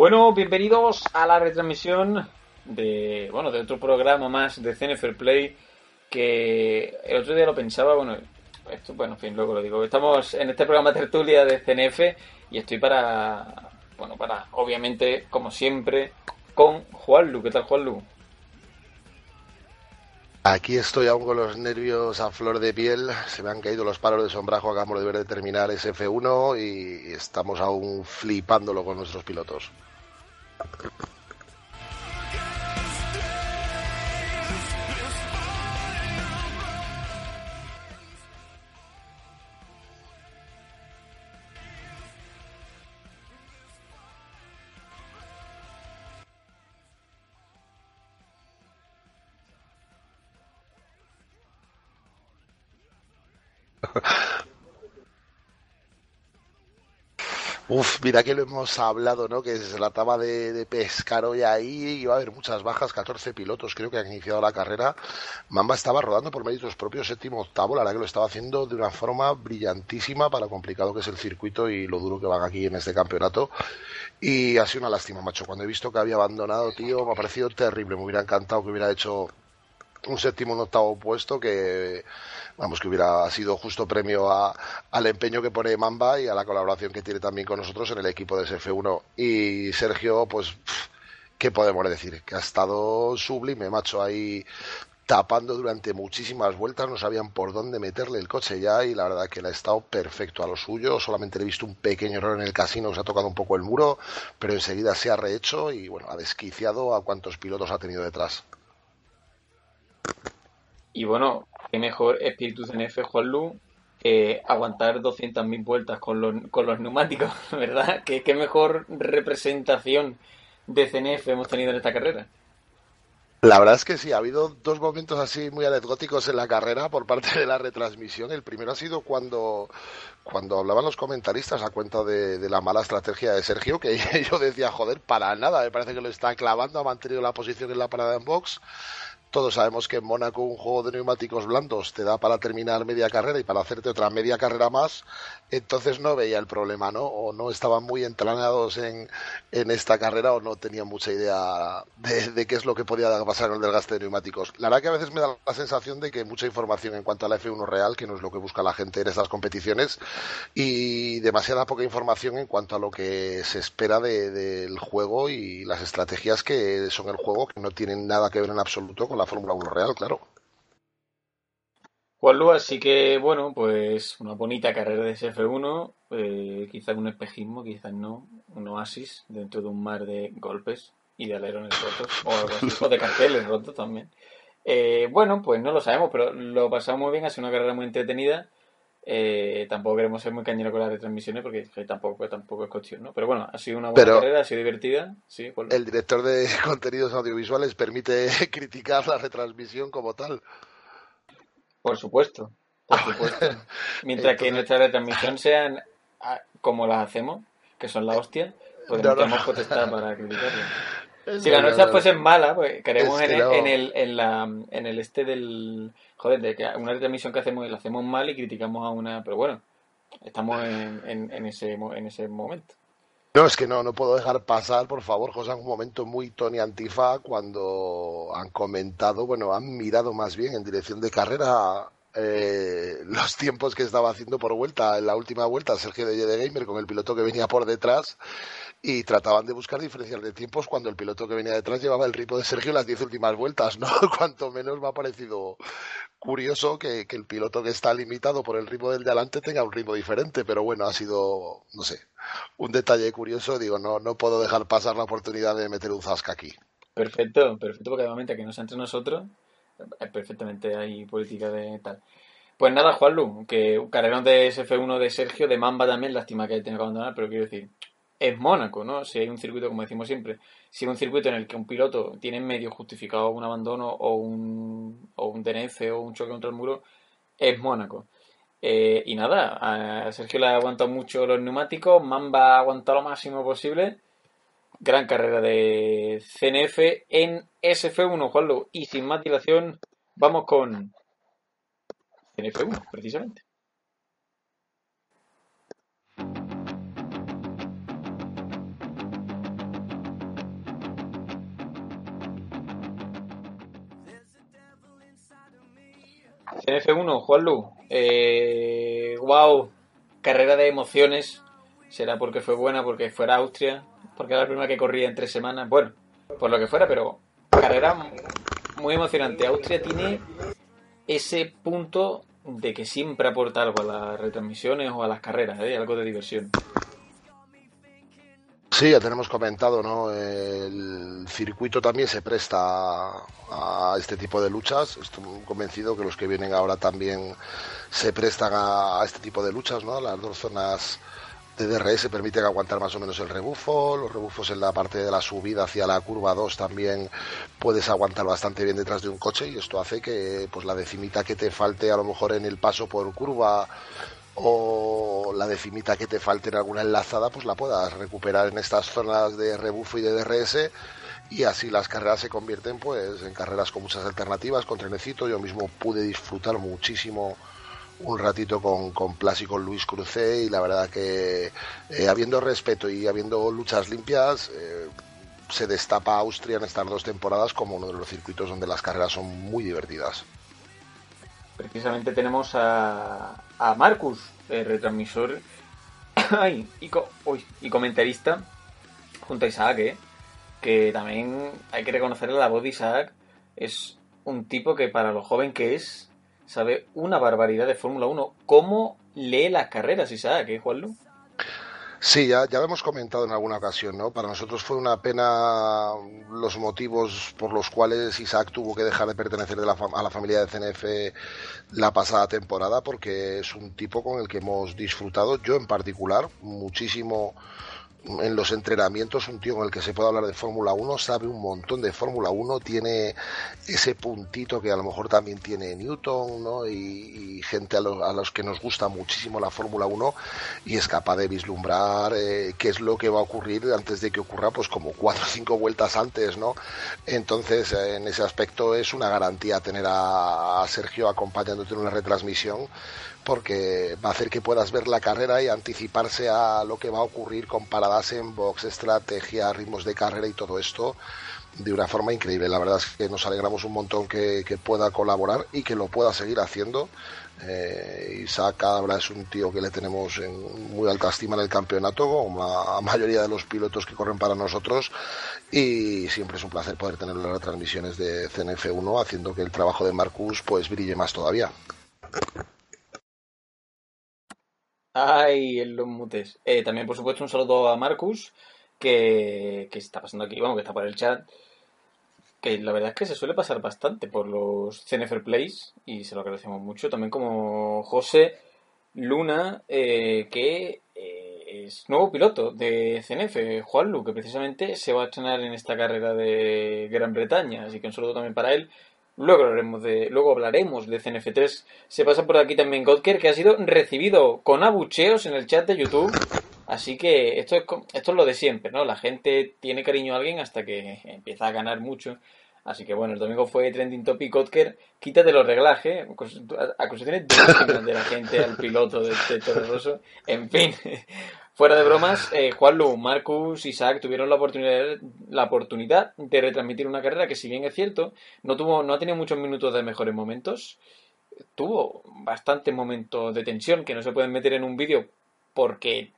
Bueno, bienvenidos a la retransmisión de, bueno, de otro programa más de CNFR Play que el otro día lo pensaba, bueno, esto, bueno, en fin, luego lo digo. Estamos en este programa tertulia de CNF y estoy para, bueno, para, obviamente, como siempre, con Juanlu. ¿Qué tal, Juanlu? Aquí estoy aún con los nervios a flor de piel, se me han caído los palos de sombrajo, acabamos de ver de terminar ese F1 y estamos aún flipándolo con nuestros pilotos. Thank you. Uf, mira que lo hemos hablado, ¿no? Que se trataba de, de pescar hoy ahí, iba a haber muchas bajas, 14 pilotos creo que han iniciado la carrera. Mamba estaba rodando por méritos propios, séptimo, octavo, la verdad que lo estaba haciendo de una forma brillantísima para lo complicado que es el circuito y lo duro que van aquí en este campeonato. Y ha sido una lástima, macho. Cuando he visto que había abandonado, tío, me ha parecido terrible. Me hubiera encantado que hubiera hecho un séptimo, un octavo puesto que vamos, que hubiera sido justo premio a, al empeño que pone Mamba y a la colaboración que tiene también con nosotros en el equipo de SF1. Y Sergio, pues, ¿qué podemos decir? Que ha estado sublime, macho, ahí tapando durante muchísimas vueltas, no sabían por dónde meterle el coche ya y la verdad que le ha estado perfecto a lo suyo, solamente le he visto un pequeño error en el casino, se ha tocado un poco el muro, pero enseguida se ha rehecho y bueno, ha desquiciado a cuantos pilotos ha tenido detrás. Y bueno, qué mejor espíritu CNF, Juanlu, que aguantar 200.000 vueltas con los, con los neumáticos, ¿verdad? ¿Qué, qué mejor representación de CNF hemos tenido en esta carrera. La verdad es que sí, ha habido dos momentos así muy anecdóticos en la carrera por parte de la retransmisión. El primero ha sido cuando, cuando hablaban los comentaristas a cuenta de, de la mala estrategia de Sergio, que yo decía, joder, para nada, me parece que lo está clavando, ha mantenido la posición en la parada en box. Todos sabemos que en Mónaco un juego de neumáticos blandos te da para terminar media carrera y para hacerte otra media carrera más, entonces no veía el problema, ¿no? O no estaban muy entrenados en, en esta carrera o no tenían mucha idea de, de, qué es lo que podía pasar en el desgaste de neumáticos. La verdad que a veces me da la sensación de que mucha información en cuanto a la F1 real, que no es lo que busca la gente en estas competiciones, y demasiada poca información en cuanto a lo que se espera de, del juego y las estrategias que son el juego, que no tienen nada que ver en absoluto con la Fórmula 1 real, claro. Juanlu, así que bueno, pues una bonita carrera de SF1, eh, quizás un espejismo, quizás no, un oasis dentro de un mar de golpes y de alerones rotos, o, algo así, o de carteles rotos también. Eh, bueno, pues no lo sabemos, pero lo pasamos muy bien, ha sido una carrera muy entretenida. Eh, tampoco queremos ser muy cañeros con las retransmisiones porque tampoco, tampoco es cuestión, ¿no? Pero bueno, ha sido una buena Pero carrera, ha sido divertida. Sí. El director de contenidos audiovisuales permite criticar la retransmisión como tal. Por supuesto, por supuesto. Mientras que Entonces- nuestra retransmisión sean ah, como las hacemos, que son la hostia, pues No, no, no, potestad para criticarlo. Si No, la nuestra no. fuese mala, pues queremos Es que en, el, en el en la en el este del joder, de que una retransmisión que hacemos la hacemos mal y criticamos a una, pero bueno, estamos en, en, en ese en ese momento. No, es que no, no puedo dejar pasar, por favor, José, un momento muy Tony Antifa cuando han comentado, bueno, han mirado más bien en dirección de carrera eh, los tiempos que estaba haciendo por vuelta en la última vuelta Sergio de, Gamer con el piloto que venía por detrás y trataban de buscar diferencial de tiempos cuando el piloto que venía detrás llevaba el ritmo de Sergio las diez últimas vueltas, ¿no? Cuanto menos me ha parecido curioso que, el piloto que está limitado por el ritmo del de adelante tenga un ritmo diferente, pero bueno, ha sido, no sé, un detalle curioso, digo, no, no puedo dejar pasar la oportunidad de meter un zasca aquí. Perfecto, perfecto, porque obviamente que no sea entre nosotros, eh, perfectamente hay política de tal. Pues nada, Juanlu, que un carrerón de SF1 de Sergio, de Mamba también, lástima que tenga que abandonar, pero quiero decir, es Mónaco, ¿no? Si hay un circuito, como decimos siempre, si hay un circuito en el que un piloto tiene en medio justificado un abandono o un, o un DNF o un choque contra el muro, es Mónaco. Eh, y nada, a Sergio le ha aguantado mucho los neumáticos, Mamba ha aguantado lo máximo posible. Gran carrera de CNF en SF1, Juanlo. Y sin más dilación, vamos con CNF1, precisamente. CNF1, Juanlu. Eh, wow, carrera de emociones. Será porque fue buena, porque fuera Austria, porque era la primera que corría en tres semanas. Bueno, por lo que fuera, pero carrera muy emocionante. Austria tiene ese punto de que siempre aporta algo a las retransmisiones o a las carreras, ¿eh? algo de diversión. Sí, ya tenemos comentado, ¿no? El circuito también se presta a, este tipo de luchas. Estoy convencido que los que vienen ahora también se prestan a, este tipo de luchas, ¿no? Las dos zonas de DRS permiten aguantar más o menos el rebufo. Los rebufos en la parte de la subida hacia la curva 2 también puedes aguantar bastante bien detrás de un coche y esto hace que pues la decimita que te falte a lo mejor en el paso por curva o la decimita que te falte en alguna enlazada, pues la puedas recuperar en estas zonas de rebufo y de DRS y así las carreras se convierten pues en carreras con muchas alternativas, con trenecito. Yo mismo pude disfrutar muchísimo un ratito con, con y con Luis Crucé y la verdad que eh, habiendo respeto y habiendo luchas limpias eh, se destapa Austria en estas dos temporadas como uno de los circuitos donde las carreras son muy divertidas. Precisamente tenemos a, Marcus, el retransmisor y, comentarista, junto a Isaac, ¿eh? que también hay que reconocerle la voz de Isaac. Es un tipo que para lo joven que es, sabe una barbaridad de Fórmula 1. ¿Cómo lee las carreras Isaac, eh, Juanlu? Sí, ya, ya lo hemos comentado en alguna ocasión, ¿no? Para nosotros fue una pena los motivos por los cuales Isaac tuvo que dejar de pertenecer a la familia de CNF la pasada temporada, porque es un tipo con el que hemos disfrutado, yo en particular, muchísimo en los entrenamientos, un tío con el que se puede hablar de Fórmula 1, sabe un montón de Fórmula 1, tiene ese puntito que a lo mejor también tiene Newton, ¿no? Y, gente a los, a los, que nos gusta muchísimo la Fórmula 1 y es capaz de vislumbrar eh, qué es lo que va a ocurrir antes de que ocurra, pues como cuatro o cinco vueltas antes, ¿no? Entonces, en ese aspecto es una garantía tener a, a Sergio acompañándote en una retransmisión porque va a hacer que puedas ver la carrera y anticiparse a lo que va a ocurrir con paradas en box, estrategia, ritmos de carrera y todo esto de una forma increíble. La verdad es que nos alegramos un montón que, pueda colaborar y que lo pueda seguir haciendo. Eh, Isaac ahora es un tío que le tenemos en muy alta estima en el campeonato, como la mayoría de los pilotos que corren para nosotros, y siempre es un placer poder tener las retransmisiones de CNF1 haciendo que el trabajo de Marcus pues brille más todavía. Ay, en los mutes. Eh, también, por supuesto, un saludo a Marcus, que, que está pasando aquí, bueno, que está por el chat. Que la verdad es que se suele pasar bastante por los CNFR Plays y se lo agradecemos mucho. También como José Luna, eh, que eh, es nuevo piloto de CNF, Juan Lu, que precisamente se va a estrenar en esta carrera de Gran Bretaña. Así que un saludo también para él. Luego hablaremos de, luego hablaremos de CNF3. Se pasa por aquí también Godker, que ha sido recibido con abucheos en el chat de YouTube. Así que esto es, esto es lo de siempre, ¿no? La gente tiene cariño a alguien hasta que empieza a ganar mucho. Así que bueno, el domingo fue trending topic Godker. Quítate los reglajes. Acusaciones de la gente al piloto de este Rosso. En fin, Fuera de bromas, eh, Juanlu, Marcus, Isaac tuvieron la oportunidad, la oportunidad de retransmitir una carrera que, si bien es cierto, no, tuvo, no ha tenido muchos minutos de mejores momentos. tuvo bastantes momentos de tensión que no se pueden meter en un vídeo porque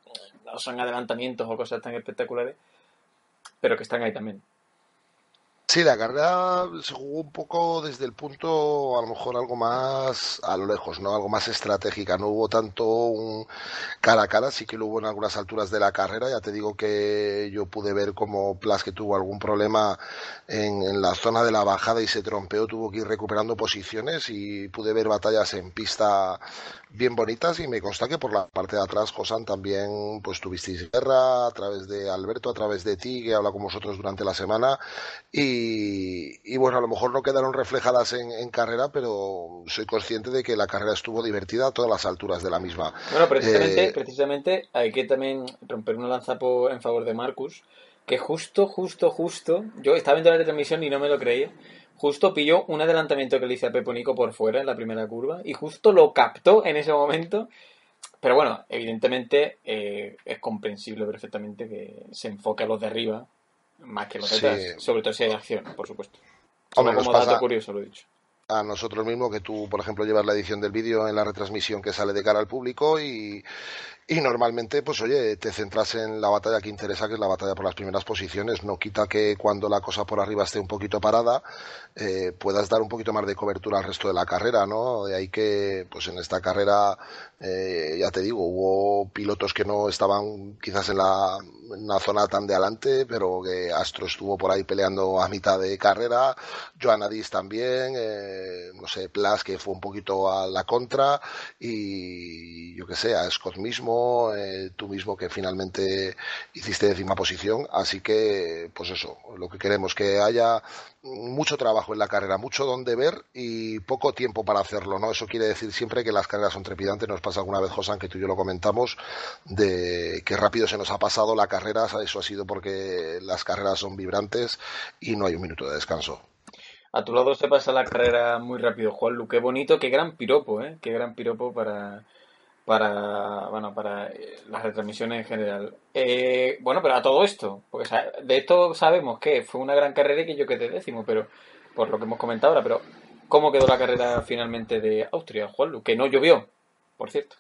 no son adelantamientos o cosas tan espectaculares, pero que están ahí también. Sí, la carrera se jugó un poco desde el punto, a lo mejor algo más a lo lejos, ¿no? Algo más estratégica. No hubo tanto un cara a cara, sí que lo hubo en algunas alturas de la carrera. Ya te digo que yo pude ver como Plas que tuvo algún problema en, en la zona de la bajada y se trompeó, tuvo que ir recuperando posiciones y pude ver batallas en pista bien bonitas y me consta que por la parte de atrás, Josan, también pues tuvisteis guerra a través de Alberto, a través de ti, que habla con vosotros durante la semana y, bueno, a lo mejor no quedaron reflejadas en, carrera, pero soy consciente de que la carrera estuvo divertida a todas las alturas de la misma. Bueno, precisamente, eh, precisamente hay que también romper una lanza en favor de Marcus, que justo, justo, justo, yo estaba viendo la retransmisión y no me lo creía, justo pilló un adelantamiento que le hice a Peponico por fuera en la primera curva y justo lo captó en ese momento. Pero bueno, evidentemente eh, es comprensible perfectamente que se enfoque a los de arriba más que los de atrás, sobre todo si hay acción, por supuesto. como dato curioso lo he dicho a nosotros mismos que tú, por ejemplo, llevas la edición del vídeo en la retransmisión que sale de cara al público y, y normalmente, pues oye, te centras en la batalla que interesa, que es la batalla por las primeras posiciones. No quita que cuando la cosa por arriba esté un poquito parada, eh, puedas dar un poquito más de cobertura al resto de la carrera, ¿no? De ahí que, pues en esta carrera, eh, ya te digo, hubo pilotos que no estaban quizás en la, zona tan de adelante, pero que Astro estuvo por ahí peleando a mitad de carrera, Joan Adis también, eh, no sé, Plas que fue un poquito a la contra y yo que sé, a Scott mismo eh, tú mismo que finalmente hiciste décima posición. Así que, pues eso, lo que queremos, que haya mucho trabajo en la carrera, mucho donde ver y poco tiempo para hacerlo, ¿no? Eso quiere decir siempre que las carreras son trepidantes. Nos pasa alguna vez, Josan, que tú y yo lo comentamos, de que rápido se nos ha pasado la carrera. Eso ha sido porque las carreras son vibrantes y no hay un minuto de descanso. A tu lado se pasa la carrera muy rápido, Juan Qué bonito, qué gran piropo, ¿eh? Qué gran piropo para, para bueno para eh, las retransmisiones en general. Eh, bueno, pero a todo esto, porque de esto sabemos que fue una gran carrera y que yo quedé décimo, pero por lo que hemos comentado ahora, pero ¿cómo quedó la carrera finalmente de Austria, Juanlu? Que no llovió, por cierto.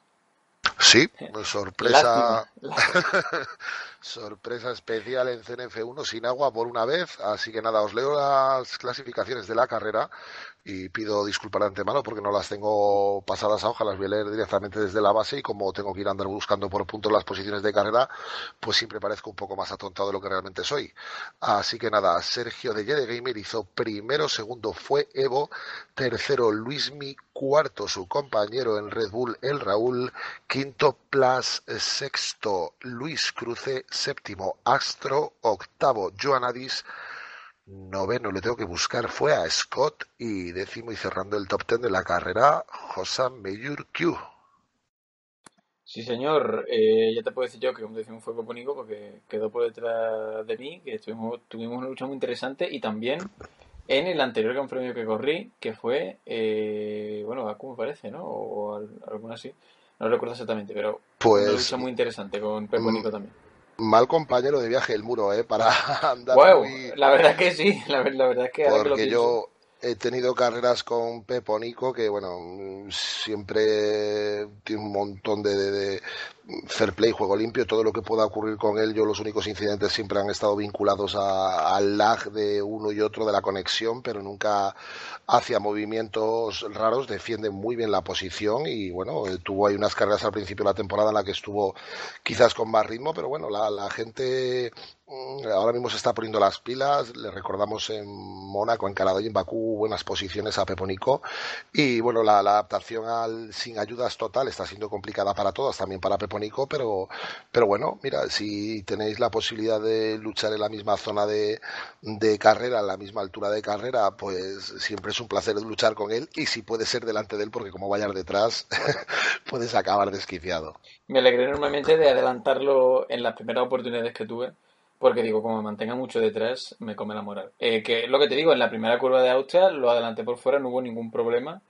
Sí, pues sorpresa. sorpresa especial en CNF1 sin agua por una vez. Así que nada, os leo las clasificaciones de la carrera y pido disculpas de antemano porque no las tengo pasadas a hoja, las voy a leer directamente desde la base y como tengo que ir a andar buscando por puntos las posiciones de carrera, pues siempre parezco un poco más atontado de lo que realmente soy. Así que nada, Sergio de Jede Gamer hizo primero, segundo fue Evo, tercero Luismi, cuarto su compañero en Red Bull, el Raúl, quinto Plus, sexto Luis Cruce, séptimo Astro, octavo Joanadis, Noveno le tengo que buscar fue a Scott y décimo y cerrando el top ten de la carrera, Josan Meyur Q. Sí, señor. Eh, ya te puedo decir yo que un décimo fue Popónico porque quedó por detrás de mí, que estuvimos, tuvimos una lucha muy interesante y también en el anterior Gran Premio que corrí, que fue, eh, bueno, Baku me parece, ¿no? O, alguna así. No recuerdo exactamente, pero pues, una lucha muy interesante con Pepónico mm, también mal compañero de viaje el muro, ¿eh? Para andar La verdad que sí, la, verdad es que... Porque yo he tenido carreras con Pepo Nico que, bueno, siempre tiene un montón de, de, fair play, juego limpio, todo lo que pueda ocurrir con él, yo los únicos incidentes siempre han estado vinculados al lag de uno y otro de la conexión, pero nunca hacia movimientos raros, defiende muy bien la posición y bueno, tuvo ahí unas carreras al principio de la temporada en la que estuvo quizás con más ritmo, pero bueno, la, la gente mm, ahora mismo se está poniendo las pilas, le recordamos en Mónaco, en Canadá y en Bakú buenas posiciones a Peponico. Y bueno, la, adaptación al sin ayudas total está siendo complicada para todas, también para Peponico, pero, pero bueno, mira, si tenéis la posibilidad de luchar en la misma zona de, de carrera, en la misma altura de carrera, pues siempre es un placer luchar con él y si puede ser delante de él, porque como vayas detrás, puedes acabar desquiciado. Me alegré enormemente de adelantarlo en las primeras oportunidades que tuve, porque digo, como me mantenga mucho detrás, me come la moral. Eh, que lo que te digo, en la primera curva de Austria lo adelanté por fuera, no hubo ningún problema,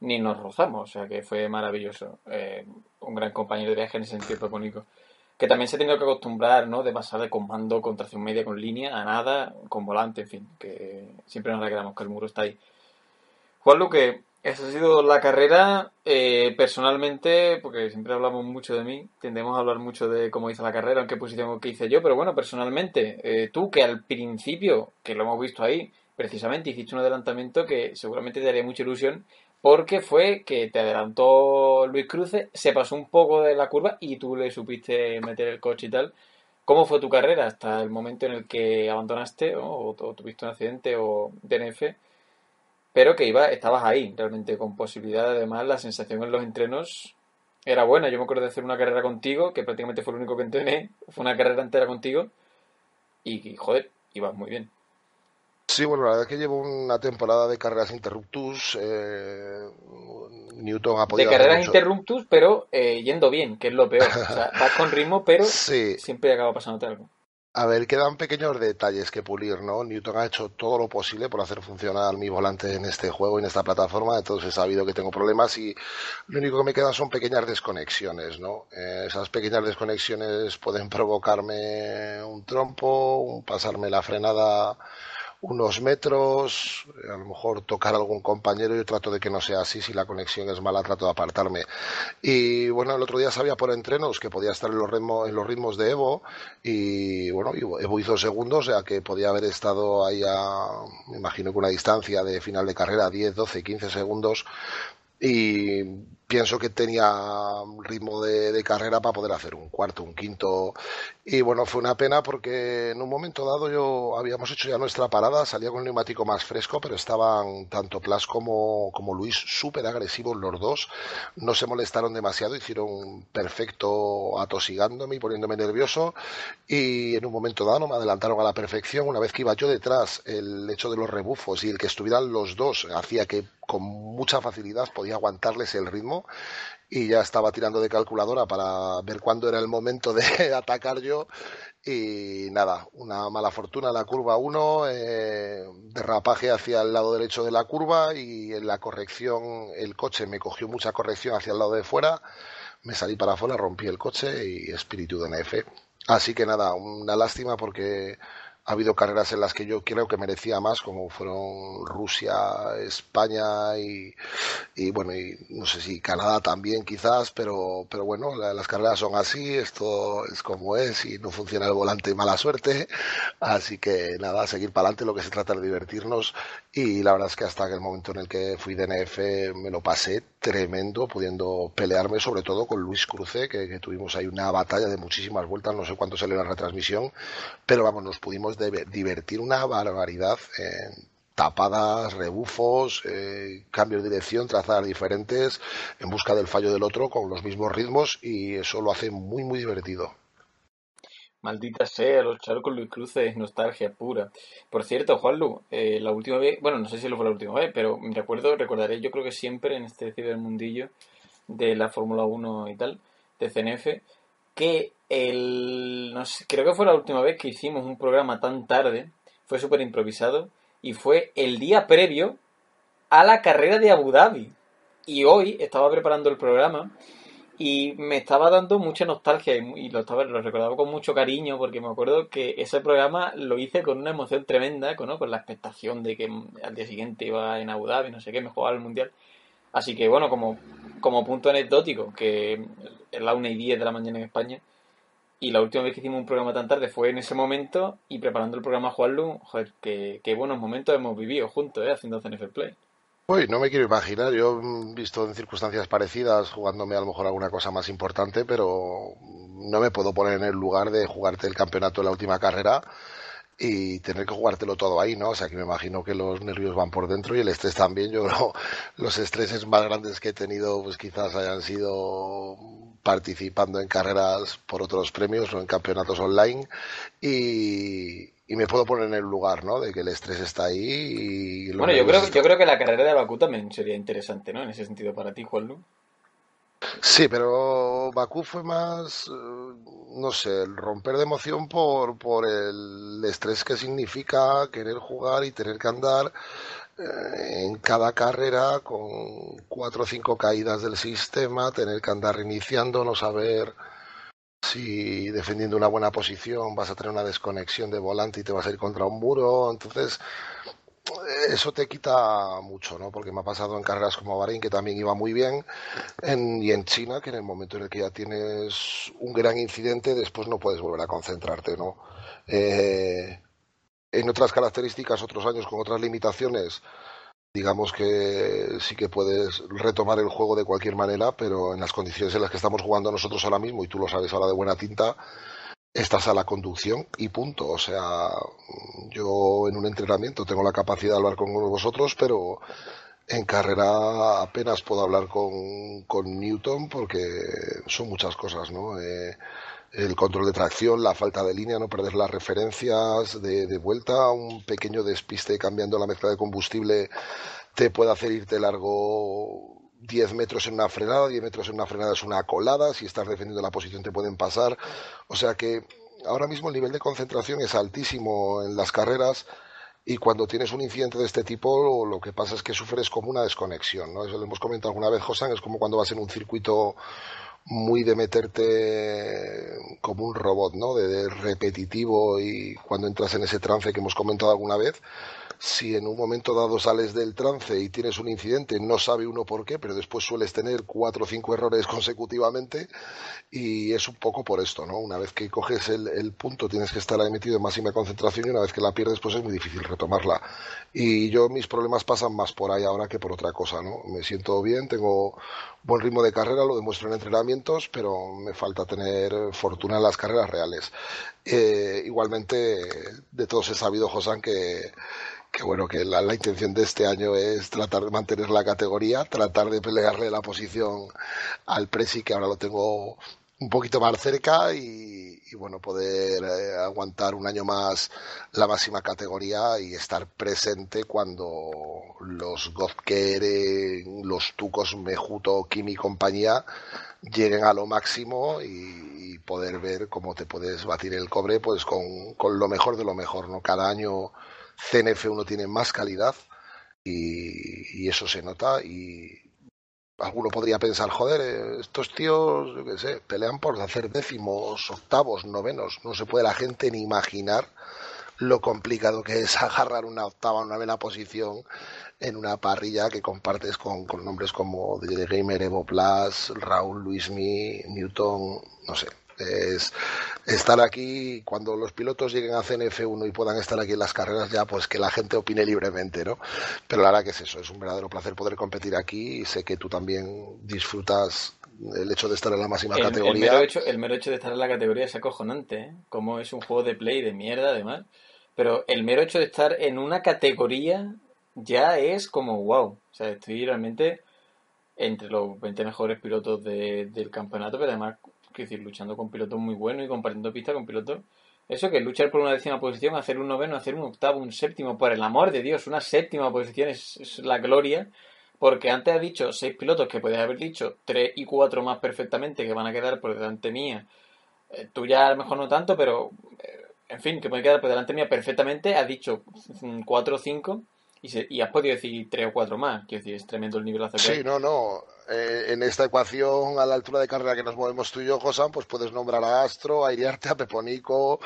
ni nos rozamos, o sea que fue maravilloso. Eh, un gran compañero de viaje en ese sentido propónico que también se ha tenido que acostumbrar, ¿no? De pasar de comando con tracción media con línea a nada con volante, en fin, que siempre nos alegramos que el muro está ahí. Juan Luque, Esa ha sido la carrera. Eh, personalmente, porque siempre hablamos mucho de mí, tendemos a hablar mucho de cómo hice la carrera, en qué posición que hice yo, pero bueno, personalmente, eh, tú que al principio, que lo hemos visto ahí, precisamente hiciste un adelantamiento que seguramente te haría mucha ilusión, porque fue que te adelantó Luis Cruce, se pasó un poco de la curva y tú le supiste meter el coche y tal. ¿Cómo fue tu carrera hasta el momento en el que abandonaste o, tuviste un accidente o DNF? Pero que iba, estabas ahí realmente con posibilidad. Además, la sensación en los entrenos era buena. Yo me acuerdo de hacer una carrera contigo, que prácticamente fue lo único que entrené. Fue una carrera entera contigo. Y, joder, ibas muy bien. Sí, bueno, la verdad es que llevo una temporada de carreras interruptus. Eh, Newton ha podido. De carreras interruptus, pero eh, yendo bien, que es lo peor. O sea, vas con ritmo, pero siempre acaba pasándote algo. A ver, quedan pequeños detalles que pulir, ¿no? Newton ha hecho todo lo posible por hacer funcionar mi volante en este juego, en esta plataforma, entonces he sabido que tengo problemas y lo único que me queda son pequeñas desconexiones, ¿no? Eh, esas pequeñas desconexiones pueden provocarme un trompo, un pasarme la frenada unos metros, a lo mejor tocar a algún compañero, yo trato de que no sea así, si la conexión es mala trato de apartarme. Y bueno, el otro día sabía por entrenos que podía estar en los, ritmos, en los ritmos de Evo y bueno, Evo hizo segundos, o sea que podía haber estado ahí a, me imagino que una distancia de final de carrera, 10, 12, 15 segundos y pienso que tenía ritmo de, carrera para poder hacer un cuarto, un quinto. Y bueno, fue una pena porque en un momento dado yo habíamos hecho ya nuestra parada, salía con el neumático más fresco, pero estaban tanto Plas como, como Luis súper agresivos los dos. No se molestaron demasiado, hicieron perfecto atosigándome y poniéndome nervioso. Y en un momento dado me adelantaron a la perfección. Una vez que iba yo detrás, el hecho de los rebufos y el que estuvieran los dos hacía que con mucha facilidad podía aguantarles el ritmo y ya estaba tirando de calculadora para ver cuándo era el momento de atacar yo y nada, una mala fortuna la curva 1, eh, derrapaje hacia el lado derecho de la curva y en la corrección el coche me cogió mucha corrección hacia el lado de fuera, me salí para afuera, rompí el coche y espíritu de NF. Así que nada, una lástima porque ha habido carreras en las que yo creo que merecía más, como fueron Rusia, España y, y bueno, y no sé si Canadá también quizás, pero, pero bueno, las carreras son así, esto es como es y no funciona el volante mala suerte, así que nada, seguir para adelante, lo que se trata de divertirnos. Y la verdad es que hasta el momento en el que fui DNF me lo pasé tremendo, pudiendo pelearme sobre todo con Luis Cruce, que, que tuvimos ahí una batalla de muchísimas vueltas, no sé cuánto salió la retransmisión, pero vamos, nos pudimos de divertir una barbaridad. tapadas, rebufos, eh, cambios de dirección, trazadas diferentes, en busca del fallo del otro con los mismos ritmos y eso lo hace muy, muy divertido. Maldita sea, los con Luis Cruces, nostalgia pura. Por cierto, Juanlu, eh, la última vez, bueno, no sé si lo fue la última vez, pero me recuerdo, recordaré, yo creo que siempre en este cibermundillo de la Fórmula 1 y tal, de CNF, que el, no sé, creo que fue la última vez que hicimos un programa tan tarde, fue súper improvisado, y fue el día previo a la carrera de Abu Dhabi. Y hoy estaba preparando el programa y me estaba dando mucha nostalgia y, lo, estaba, lo recordaba con mucho cariño porque me acuerdo que ese programa lo hice con una emoción tremenda, con, la expectación de que al día siguiente iba en Abu Dhabi, no sé qué, me jugaba el Mundial. Así que bueno, como, como punto anecdótico, que es la 1 y 10 de la mañana en España, y la última vez que hicimos un programa tan tarde fue en ese momento, y preparando el programa Juanlu, joder, qué, buenos momentos hemos vivido juntos, ¿eh? haciendo CNF Play. Uy, no me quiero imaginar, yo he visto en circunstancias parecidas jugándome a lo mejor alguna cosa más importante, pero no me puedo poner en el lugar de jugarte el campeonato en la última carrera y tener que jugártelo todo ahí, ¿no? O sea que me imagino que los nervios van por dentro y el estrés también. Yo creo los estreses más grandes que he tenido, pues quizás hayan sido participando en carreras por otros premios o en campeonatos online y, me puedo poner en el lugar, ¿no? De que el estrés está ahí y... Bueno, yo creo, yo creo que la carrera de Bakú también sería interesante, ¿no? En ese sentido para ti, Juan Sí, pero Bakú fue más, eh, no sé, el romper de emoción por, por el estrés que significa querer jugar y tener que andar eh, en cada carrera con cuatro o cinco caídas del sistema, tener que andar reiniciando, no saber si defendiendo una buena posición vas a tener una desconexión de volante y te vas a ir contra un muro. Entonces, eso te quita mucho, ¿no? Porque me ha pasado en carreras como Bahrein, que también iba muy bien, y en China, que en el momento en el que ya tienes un gran incidente, después no puedes volver a concentrarte, ¿no? Eh, en otras características, otros años con otras limitaciones, digamos que sí que puedes retomar el juego de cualquier manera, pero en las condiciones en las que estamos jugando nosotros ahora mismo, y tú lo sabes ahora de buena tinta, estás a la conducción y punto. O sea, yo en un entrenamiento tengo la capacidad de hablar con vosotros, pero en carrera apenas puedo hablar con, con Newton porque son muchas cosas, ¿no? Eh, el control de tracción, la falta de línea, no perder las referencias de, de, vuelta, un pequeño despiste cambiando la mezcla de combustible te puede hacer irte largo 10 metros en una frenada, 10 metros en una frenada es una colada, si estás defendiendo la posición te pueden pasar, o sea que ahora mismo el nivel de concentración es altísimo en las carreras y cuando tienes un incidente de este tipo lo que pasa es que sufres como una desconexión, ¿no? Eso lo hemos comentado alguna vez, Josan, es como cuando vas en un circuito muy de meterte como un robot, ¿no? De, repetitivo y cuando entras en ese trance que hemos comentado alguna vez, si en un momento dado sales del trance y tienes un incidente, no sabe uno por qué, pero después sueles tener cuatro o cinco errores consecutivamente y es un poco por esto, ¿no? Una vez que coges el, punto tienes que estar ahí metido en máxima concentración y una vez que la pierdes pues es muy difícil retomarla. Y yo mis problemas pasan más por ahí ahora que por otra cosa, ¿no? Me siento bien, tengo buen ritmo de carrera, lo demuestro en entrenamientos, pero me falta tener fortuna en las carreras reales. Eh, igualmente, de todos he sabido, Josán, que bueno, que la, intención de este año es tratar de mantener la categoría, tratar de pelearle la posición al Presi, que ahora lo tengo un poquito más cerca y, bueno, poder eh, aguantar un año más la máxima categoría y estar presente cuando los Godker, los Tucos, Mejuto, Kimi y compañía lleguen a lo máximo y, poder ver cómo te puedes batir el cobre pues con, con lo mejor de lo mejor, ¿no? Cada año CNF1 tiene más calidad y, eso se nota y alguno podría pensar, joder, estos tíos, yo qué sé, pelean por hacer décimos, octavos, novenos, no se puede la gente ni imaginar lo complicado que es agarrar una octava, una novena posición en una parrilla que compartes con, nombres como The Gamer, Evo Plus, Raúl, Luismi, Newton, no sé, es estar aquí cuando los pilotos lleguen a CNF1 y puedan estar aquí en las carreras ya, pues que la gente opine libremente, ¿no? Pero la verdad que es eso, es un verdadero placer poder competir aquí y sé que tú también disfrutas el hecho de estar en la máxima categoría. El mero, hecho, el mero hecho de estar en la categoría es acojonante, ¿eh? Como es un juego de play de mierda, además. Pero el mero hecho de estar en una categoría ya es como wow. O sea, estoy realmente entre los 20 mejores pilotos del campeonato, pero además decir, luchando con pilotos muy buenos y compartiendo pista con pilotos. Eso que luchar por una décima posición, hacer un noveno, hacer un octavo, un séptimo, por el amor de Dios, una séptima posición es, la gloria. Porque antes has dicho seis pilotos que puedes haber dicho tres y cuatro más perfectamente que van a quedar por delante mía. Eh, tú ya a lo mejor no tanto, pero eh, en fin, que pueden quedar por delante mía perfectamente. Has dicho cuatro o cinco y, y has podido decir tres o cuatro más. Quiero decir, es tremendo el nivel de Sí, no, no. Eh, en esta ecuación, a la altura de carrera que nos movemos tú y yo, Josan, pues puedes nombrar a Astro, a Iriarte, a Peponico,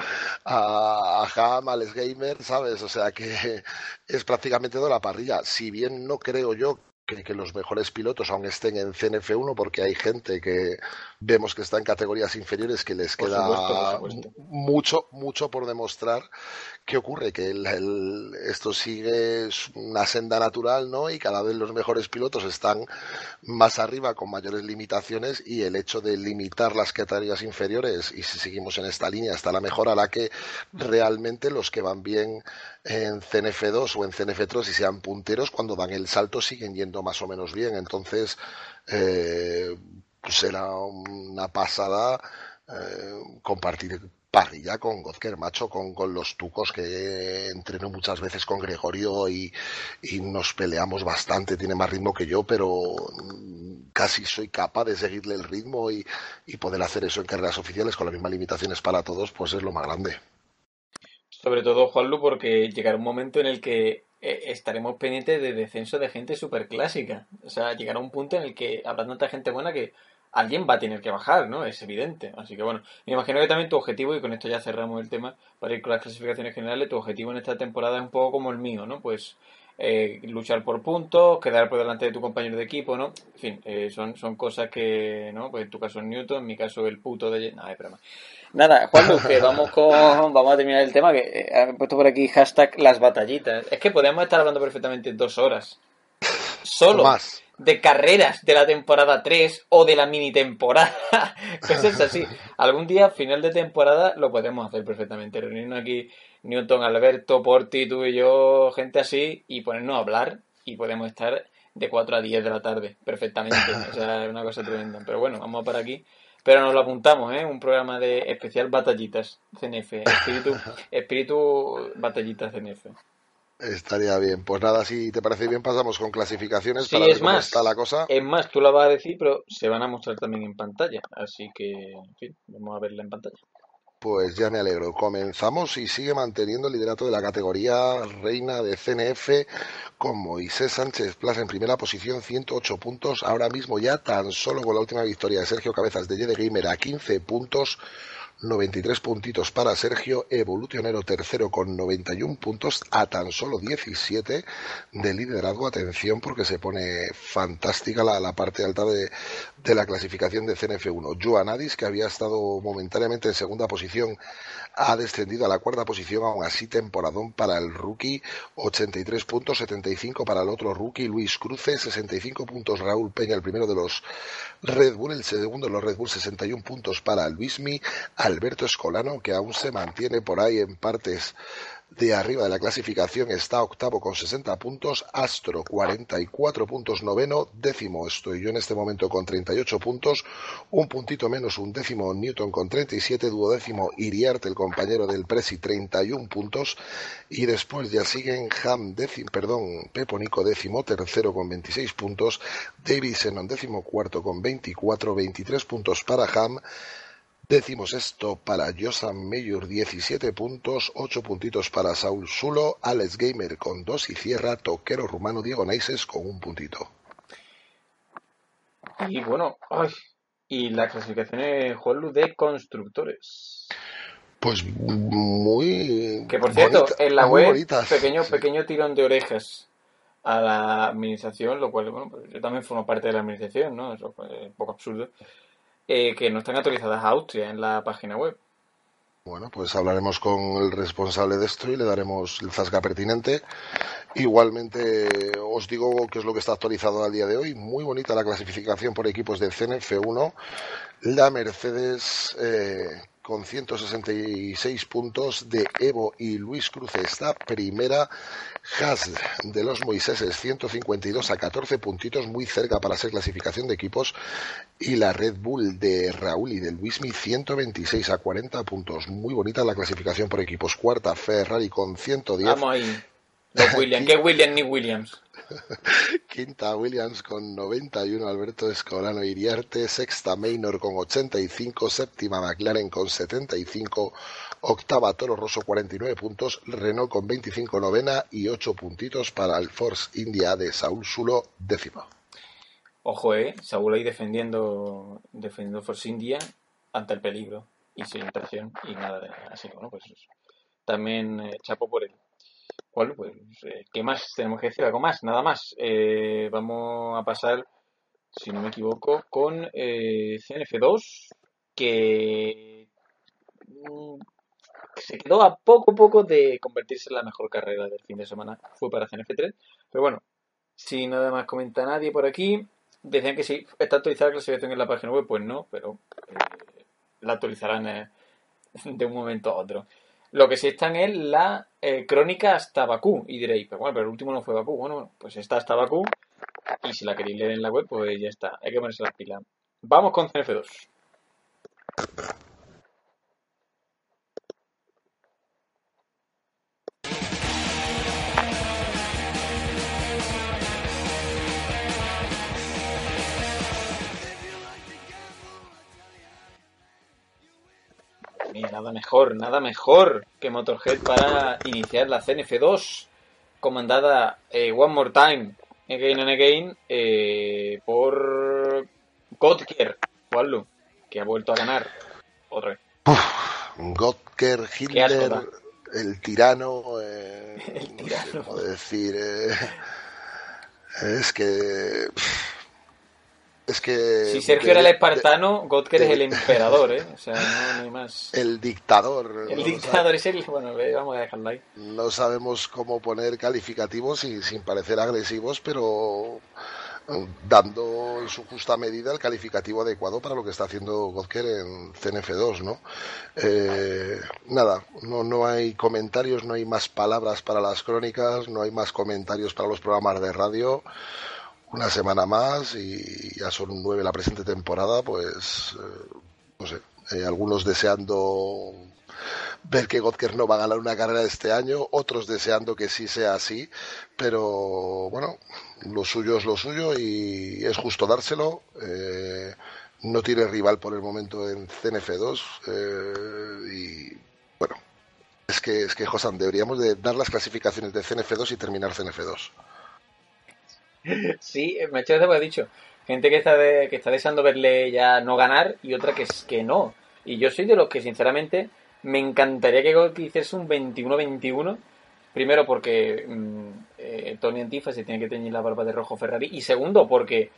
a, a Ham, a Les Gamer, ¿sabes? O sea que es prácticamente toda la parrilla. Si bien no creo yo que, los mejores pilotos aún estén en CNF1 porque hay gente que vemos que está en categorías inferiores que les queda mucho mucho por demostrar ¿Qué ocurre? Que esto sigue una senda natural, ¿no? Y cada vez los mejores pilotos están más arriba con mayores limitaciones y el hecho de limitar las categorías inferiores y si seguimos en esta línea hasta la mejor hará que realmente los que van bien en CNF2 o en CNF3 y sean punteros cuando dan el salto siguen yendo más o menos bien. Entonces, eh, pues será una pasada eh, compartir parrilla con Godker, macho, con, con, los tucos que entreno muchas veces con Gregorio y, nos peleamos bastante, tiene más ritmo que yo, pero casi soy capaz de seguirle el ritmo y, poder hacer eso en carreras oficiales con las mismas limitaciones para todos, pues es lo más grande. Sobre todo, Juanlu, porque llegará un momento en el que eh, estaremos pendientes de descenso de gente súper clásica. O sea, llegará un punto en el que habrá tanta gente buena que alguien va a tener que bajar, ¿no? Es evidente. Así que bueno, me imagino que también tu objetivo, y con esto ya cerramos el tema, para ir con las clasificaciones generales, tu objetivo en esta temporada es un poco como el mío, ¿no? Pues eh, luchar por puntos, quedar por delante de tu compañero de equipo, ¿no? En fin, eh, son, son cosas que, ¿no? Pues en tu caso es Newton, en mi caso el puto de... Nada, espera más. Nada, Juan que vamos con, vamos a terminar el tema, que eh, han puesto por aquí hashtag las batallitas. Es que podemos estar hablando perfectamente dos horas. Solo. Más. De carreras de la temporada 3 o de la mini temporada. Cosas así. Algún día, final de temporada, lo podemos hacer perfectamente. Reunirnos aquí Newton, Alberto, Porti, tú y yo, gente así, y ponernos a hablar y podemos estar de 4 a 10 de la tarde, perfectamente. O sea, es una cosa tremenda. Pero bueno, vamos a para aquí. Pero nos lo apuntamos, ¿eh? Un programa de especial batallitas CNF. Espíritu, espíritu batallitas CNF. Estaría bien. Pues nada, si te parece bien, pasamos con clasificaciones sí, para es ver cómo más, está la cosa. Es más, tú la vas a decir, pero se van a mostrar también en pantalla. Así que, en fin, vamos a verla en pantalla. Pues ya me alegro. Comenzamos y sigue manteniendo el liderato de la categoría reina de CNF con Moisés Sánchez Plaza en primera posición, 108 puntos. Ahora mismo ya tan solo con la última victoria de Sergio Cabezas de Jede Gamer a 15 puntos. 93 puntitos para Sergio, evolucionero tercero con 91 puntos a tan solo 17 de liderazgo. Atención porque se pone fantástica la, la parte alta de, de, la clasificación de CNF1. Joan Adis, que había estado momentáneamente en segunda posición, ha descendido a la cuarta posición, aún así temporadón para el rookie, 83 puntos, 75 para el otro rookie, Luis Cruce, 65 puntos Raúl Peña, el primero de los Red Bull, el segundo de los Red Bull, 61 puntos para Luismi, Alberto Escolano, que aún se mantiene por ahí en partes de arriba de la clasificación está octavo con 60 puntos, Astro 44 puntos noveno, décimo. Estoy yo en este momento con 38 puntos, un puntito menos un décimo Newton con 37, duodécimo Iriarte, el compañero del Presi 31 puntos y después ya siguen Ham décimo, perdón, Peponico décimo tercero con 26 puntos, David Senon décimo cuarto con 24, 23 puntos para Ham Decimos esto para Josan Mayor 17 puntos, 8 puntitos para Saúl Sulo, Alex Gamer con 2 y cierra Toquero Rumano Diego Naises con un puntito. Y bueno, ay, y la clasificación es Juanlu de constructores. Pues muy. Que por cierto, bonita, en la web, bonitas. pequeño, Sí. pequeño tirón de orejas a la administración, lo cual, bueno, pues yo también formo parte de la administración, ¿no? Eso es un poco absurdo. Eh, que no están actualizadas a Austria en la página web. Bueno, pues hablaremos con el responsable de esto y le daremos el zasca pertinente. Igualmente, os digo que es lo que está actualizado al día de hoy. Muy bonita la clasificación por equipos de CNF1. La Mercedes eh, con 166 puntos de Evo y Luis Cruz está primera. Haas de los Moiseses 152 a 14 puntitos, muy cerca para ser clasificación de equipos. Y la Red Bull de Raúl y de Luismi 126 a 40 puntos. Muy bonita la clasificación por equipos. Cuarta Ferrari con 110. Vamos ahí. Los Williams. ¿Qué Williams ni Williams? Quinta Williams con 91, Alberto Escolano Iriarte, sexta Maynor con 85, séptima McLaren con 75, octava Toro Rosso 49 puntos, Renault con 25 novena y 8 puntitos para el Force India de Saúl Sulo décimo. Ojo, eh. Saúl ahí defendiendo, defendiendo Force India ante el peligro y sin presión y nada de así que bueno pues también eh, chapo por él bueno pues eh, qué más tenemos que decir algo más nada más. Eh, vamos a pasar si no me equivoco con eh, CNF2 que mm, se quedó a poco a poco de convertirse en la mejor carrera del fin de semana. Fue para CNF3 pero bueno si nada más comenta nadie por aquí decían que sí está actualizada la clasificación en la página web pues no pero eh, la actualizarán de un momento a otro. Lo que sí están es la eh, crónica hasta Bakú. Y diréis, pero bueno, pero el último no fue Bakú. Bueno, bueno, pues está hasta Bakú. Y si la queréis leer en la web, pues ya está. Hay que ponerse las pilas. Vamos con CNF2. Nada mejor, nada mejor que Motorhead para iniciar la CNF2 comandada eh, One More Time, Again and Again, eh, por Godkier. Juanlu, que ha vuelto a ganar otra vez. Godker, Hitler, el tirano, eh, el tirano. decir, eh, es que es que. Si Sergio era el espartano, Godker es el emperador, ¿eh? O sea, no, hay más. El dictador. El dictador es el. Bueno, vamos a dejarlo ahí. No sabemos cómo poner calificativos y sin parecer agresivos, pero eh, dando en su justa medida el calificativo adecuado para lo que está haciendo Godker en CNF2, ¿no? Eh, nada, no, no hay comentarios, no hay más palabras para las crónicas, no hay más comentarios para los programas de radio una semana más y ya son nueve la presente temporada, pues eh, no sé, eh, algunos deseando ver que Godker no va a ganar una carrera este año, otros deseando que sí sea así, pero bueno, lo suyo es lo suyo y es justo dárselo. Eh, no tiene rival por el momento en CNF2 y bueno, es que es que Josan, deberíamos de dar las clasificaciones de CNF2 y terminar CNF2. Sí, hecho que ha dicho. Gente que está, que está deseando verle ya no ganar y otra que es que no. Y yo soy de los que, sinceramente, me encantaría que hiciese un 21-21. Primero porque mm, eh, Tony Antifa se tiene que teñir la barba de rojo Ferrari. Y segundo porque,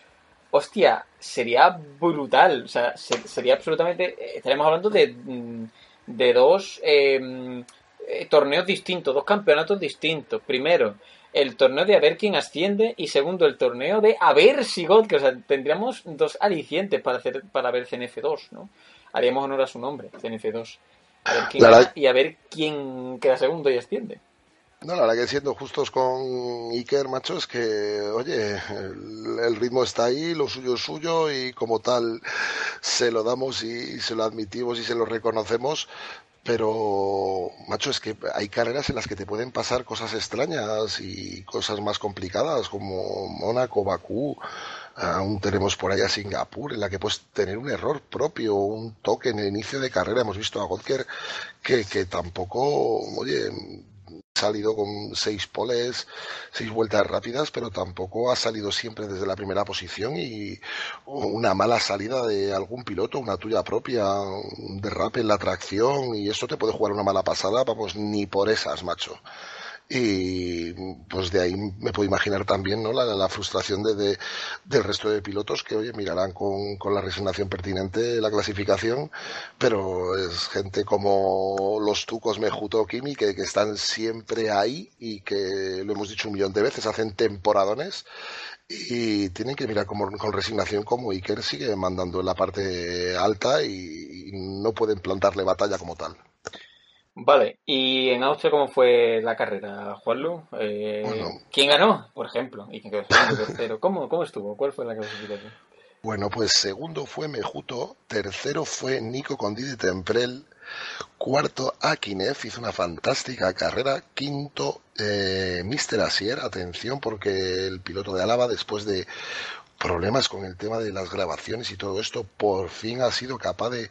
hostia, sería brutal. O sea, sería absolutamente... Eh, estaremos hablando de, mm, de dos eh, torneos distintos, dos campeonatos distintos. Primero, el torneo de a ver quién asciende y segundo el torneo de a ver si God, que o sea, tendríamos dos alicientes para hacer para ver CNF2, ¿no? Haríamos honor a su nombre, CNF2. A ver quién y a ver quién queda segundo y asciende. No, la verdad que siendo justos con Iker, macho, es que, oye, el, ritmo está ahí, lo suyo es suyo y como tal se lo damos y se lo admitimos y se lo reconocemos, pero, macho, es que hay carreras en las que te pueden pasar cosas extrañas y cosas más complicadas, como Mónaco, Bakú. Aún tenemos por allá Singapur, en la que puedes tener un error propio, un toque en el inicio de carrera. Hemos visto a Godker que, que tampoco, oye, salido con seis poles, seis vueltas rápidas, pero tampoco ha salido siempre desde la primera posición y una mala salida de algún piloto, una tuya propia, un derrape en la tracción y eso te puede jugar una mala pasada, vamos, ni por esas, macho y pues de ahí me puedo imaginar también ¿no? la, frustración de, del resto de pilotos que oye mirarán con, con, la resignación pertinente la clasificación pero es gente como los tucos Mejuto Kimi que, que están siempre ahí y que lo hemos dicho un millón de veces hacen temporadones y tienen que mirar como, con resignación como Iker sigue mandando en la parte alta y no pueden plantarle batalla como tal. Vale, ¿y en Austria cómo fue la carrera, Juanlu? Eh, ¿Quién ganó, por ejemplo? ¿Y quién quedó tercero? ¿Cómo, ¿Cómo estuvo? ¿Cuál fue la clasificación? Bueno, pues segundo fue Mejuto, tercero fue Nico Condide Temprel, cuarto Akinev, hizo una fantástica carrera, quinto eh, Mr. Asier, atención porque el piloto de Álava después de problemas con el tema de las grabaciones y todo esto, por fin ha sido capaz de,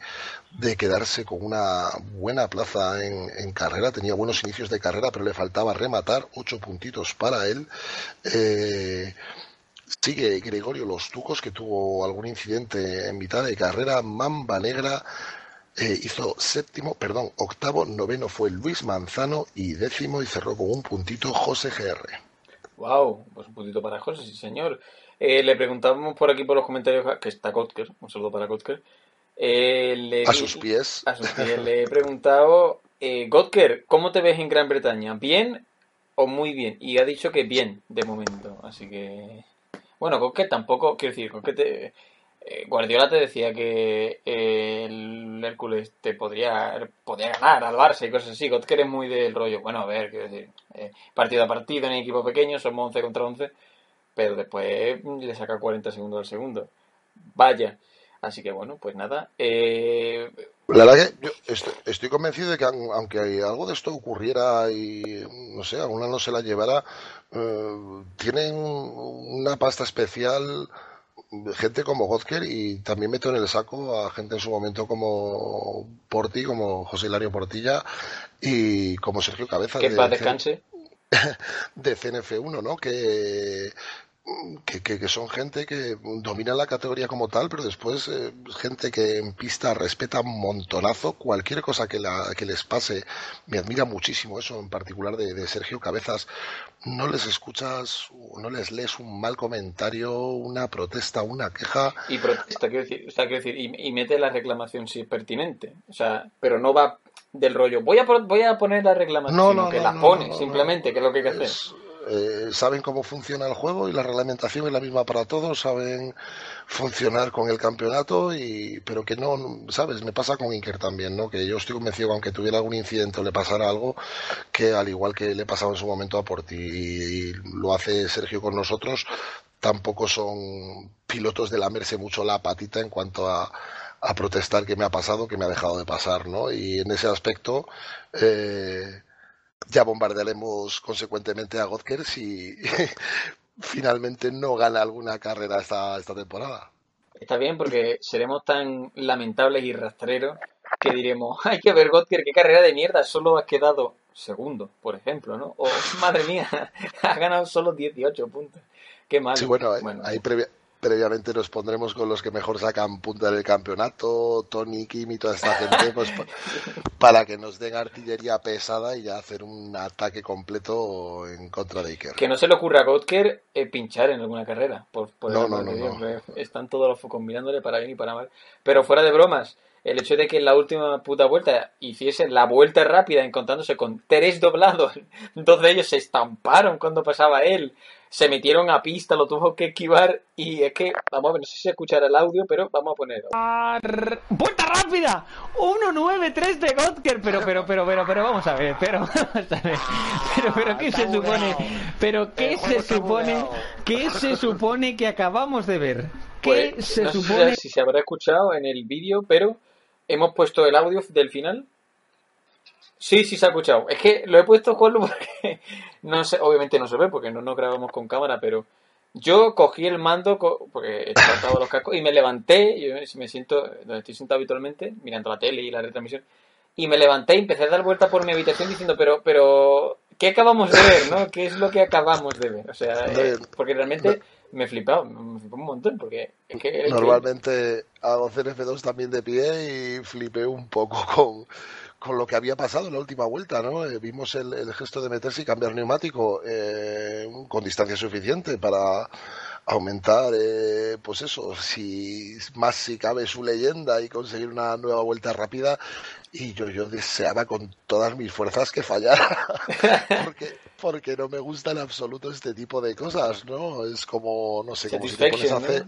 quedarse con una buena plaza en, carrera. Tenía buenos inicios de carrera, pero le faltaba rematar. Ocho puntitos para él. Eh, sigue Gregorio Los Tucos, que tuvo algún incidente en mitad de carrera. Mamba Negra. Eh, hizo séptimo, perdón, octavo, noveno fue Luis Manzano y décimo y cerró con un puntito José GR. Wow, pues un puntito para José, sí señor. Eh, le preguntábamos por aquí por los comentarios que está Kotker, un saludo para Kotker. Eh, a sus pies. A sus pies le he preguntado, eh, Godker, ¿cómo te ves en Gran Bretaña? ¿Bien o muy bien? Y ha dicho que bien, de momento. Así que. Bueno, Godker tampoco, quiero decir, Godker te, Guardiola te decía que el Hércules te podría, podría ganar al Barça y cosas así. Godker es muy del rollo. Bueno, a ver, quiero decir, partido a partido en equipo pequeño, somos 11 contra 11 pero después le saca 40 segundos al segundo. Vaya. Así que bueno, pues nada. Eh... La verdad que yo estoy, convencido de que aunque algo de esto ocurriera y no sé, a una no se la llevara, eh, tienen una pasta especial gente como Godker y también meto en el saco a gente en su momento como Porti, como José Hilario Portilla y como Sergio Cabeza. Que de, descanse. De CNF1, ¿no? Que que, son gente que domina la categoría como tal, pero después eh, gente que en pista respeta un montonazo. Cualquier cosa que, la, que les pase, me admira muchísimo eso, en particular de, Sergio Cabezas. No les escuchas, no les lees un mal comentario, una protesta, una queja. Y protesta, quiero decir, o sea, decir y, mete la reclamación si es pertinente. O sea, pero no va del rollo, voy a, voy a poner la reclamación, no, no, que la pone, simplemente, que es lo que hay que hacer. Eh, saben cómo funciona el juego y la reglamentación es la misma para todos, saben funcionar con el campeonato, y pero que no, ¿sabes? Me pasa con Inker también, ¿no? Que yo estoy convencido que aunque tuviera algún incidente o le pasara algo, que al igual que le pasaba en su momento a Porti y, lo hace Sergio con nosotros, tampoco son pilotos de lamerse mucho la patita en cuanto a, a protestar que me ha pasado, que me ha dejado de pasar, ¿no? Y en ese aspecto, eh, ya bombardearemos consecuentemente a Godker si finalmente no gana alguna carrera esta, esta temporada. Está bien porque seremos tan lamentables y rastreros que diremos, hay que ver Godker, qué carrera de mierda, solo has quedado segundo, por ejemplo, ¿no? O, madre mía, ha ganado solo 18 puntos. Qué mal. Sí, bueno, bueno. hay previa, previamente nos pondremos con los que mejor sacan punta del campeonato, Tony, Kim y toda esta gente, pues para que nos den artillería pesada y ya hacer un ataque completo en contra de Iker. Que no se le ocurra a Godker eh, pinchar en alguna carrera. Por, no, no, no, Están todos los focos mirándole para bien y para mal. Pero fuera de bromas, el hecho de que en la última puta vuelta hiciese la vuelta rápida encontrándose con tres doblados, dos de ellos se estamparon cuando pasaba él se metieron a pista, lo tuvo que esquivar y es que, vamos a ver, no sé si escuchar el audio, pero vamos a ponerlo. ¡Vuelta rápida! 1-9-3 de Godker, pero, pero, pero, pero, pero, vamos a ver, pero, vamos a ver, pero, pero, ¿qué se supone? Pero, ¿qué se supone? ¿Qué se supone que acabamos de ver? ¿Qué pues, se no supone? Sé si se habrá escuchado en el vídeo, pero hemos puesto el audio del final Sí, sí se ha escuchado. Es que lo he puesto, Juanlu, porque no sé, obviamente no se ve porque no nos grabamos con cámara, pero yo cogí el mando, porque he tratado los cascos, y me levanté, yo me siento, donde estoy sentado habitualmente, mirando la tele y la retransmisión, y me levanté y empecé a dar vuelta por mi habitación diciendo, pero, pero, ¿qué acabamos de ver, no? ¿Qué es lo que acabamos de ver? O sea, eh, porque realmente me he flipado, me flipó un montón, porque. Normalmente hago CNF2 también de pie y flipé un poco con con lo que había pasado en la última vuelta, ¿no? Eh, vimos el, gesto de meterse y cambiar neumático eh, con distancia suficiente para aumentar, eh, pues eso, si más si cabe su leyenda y conseguir una nueva vuelta rápida. Y yo, yo deseaba con todas mis fuerzas que fallara, porque, porque no me gusta en absoluto este tipo de cosas, ¿no? Es como, no sé, como si te pones a hacer,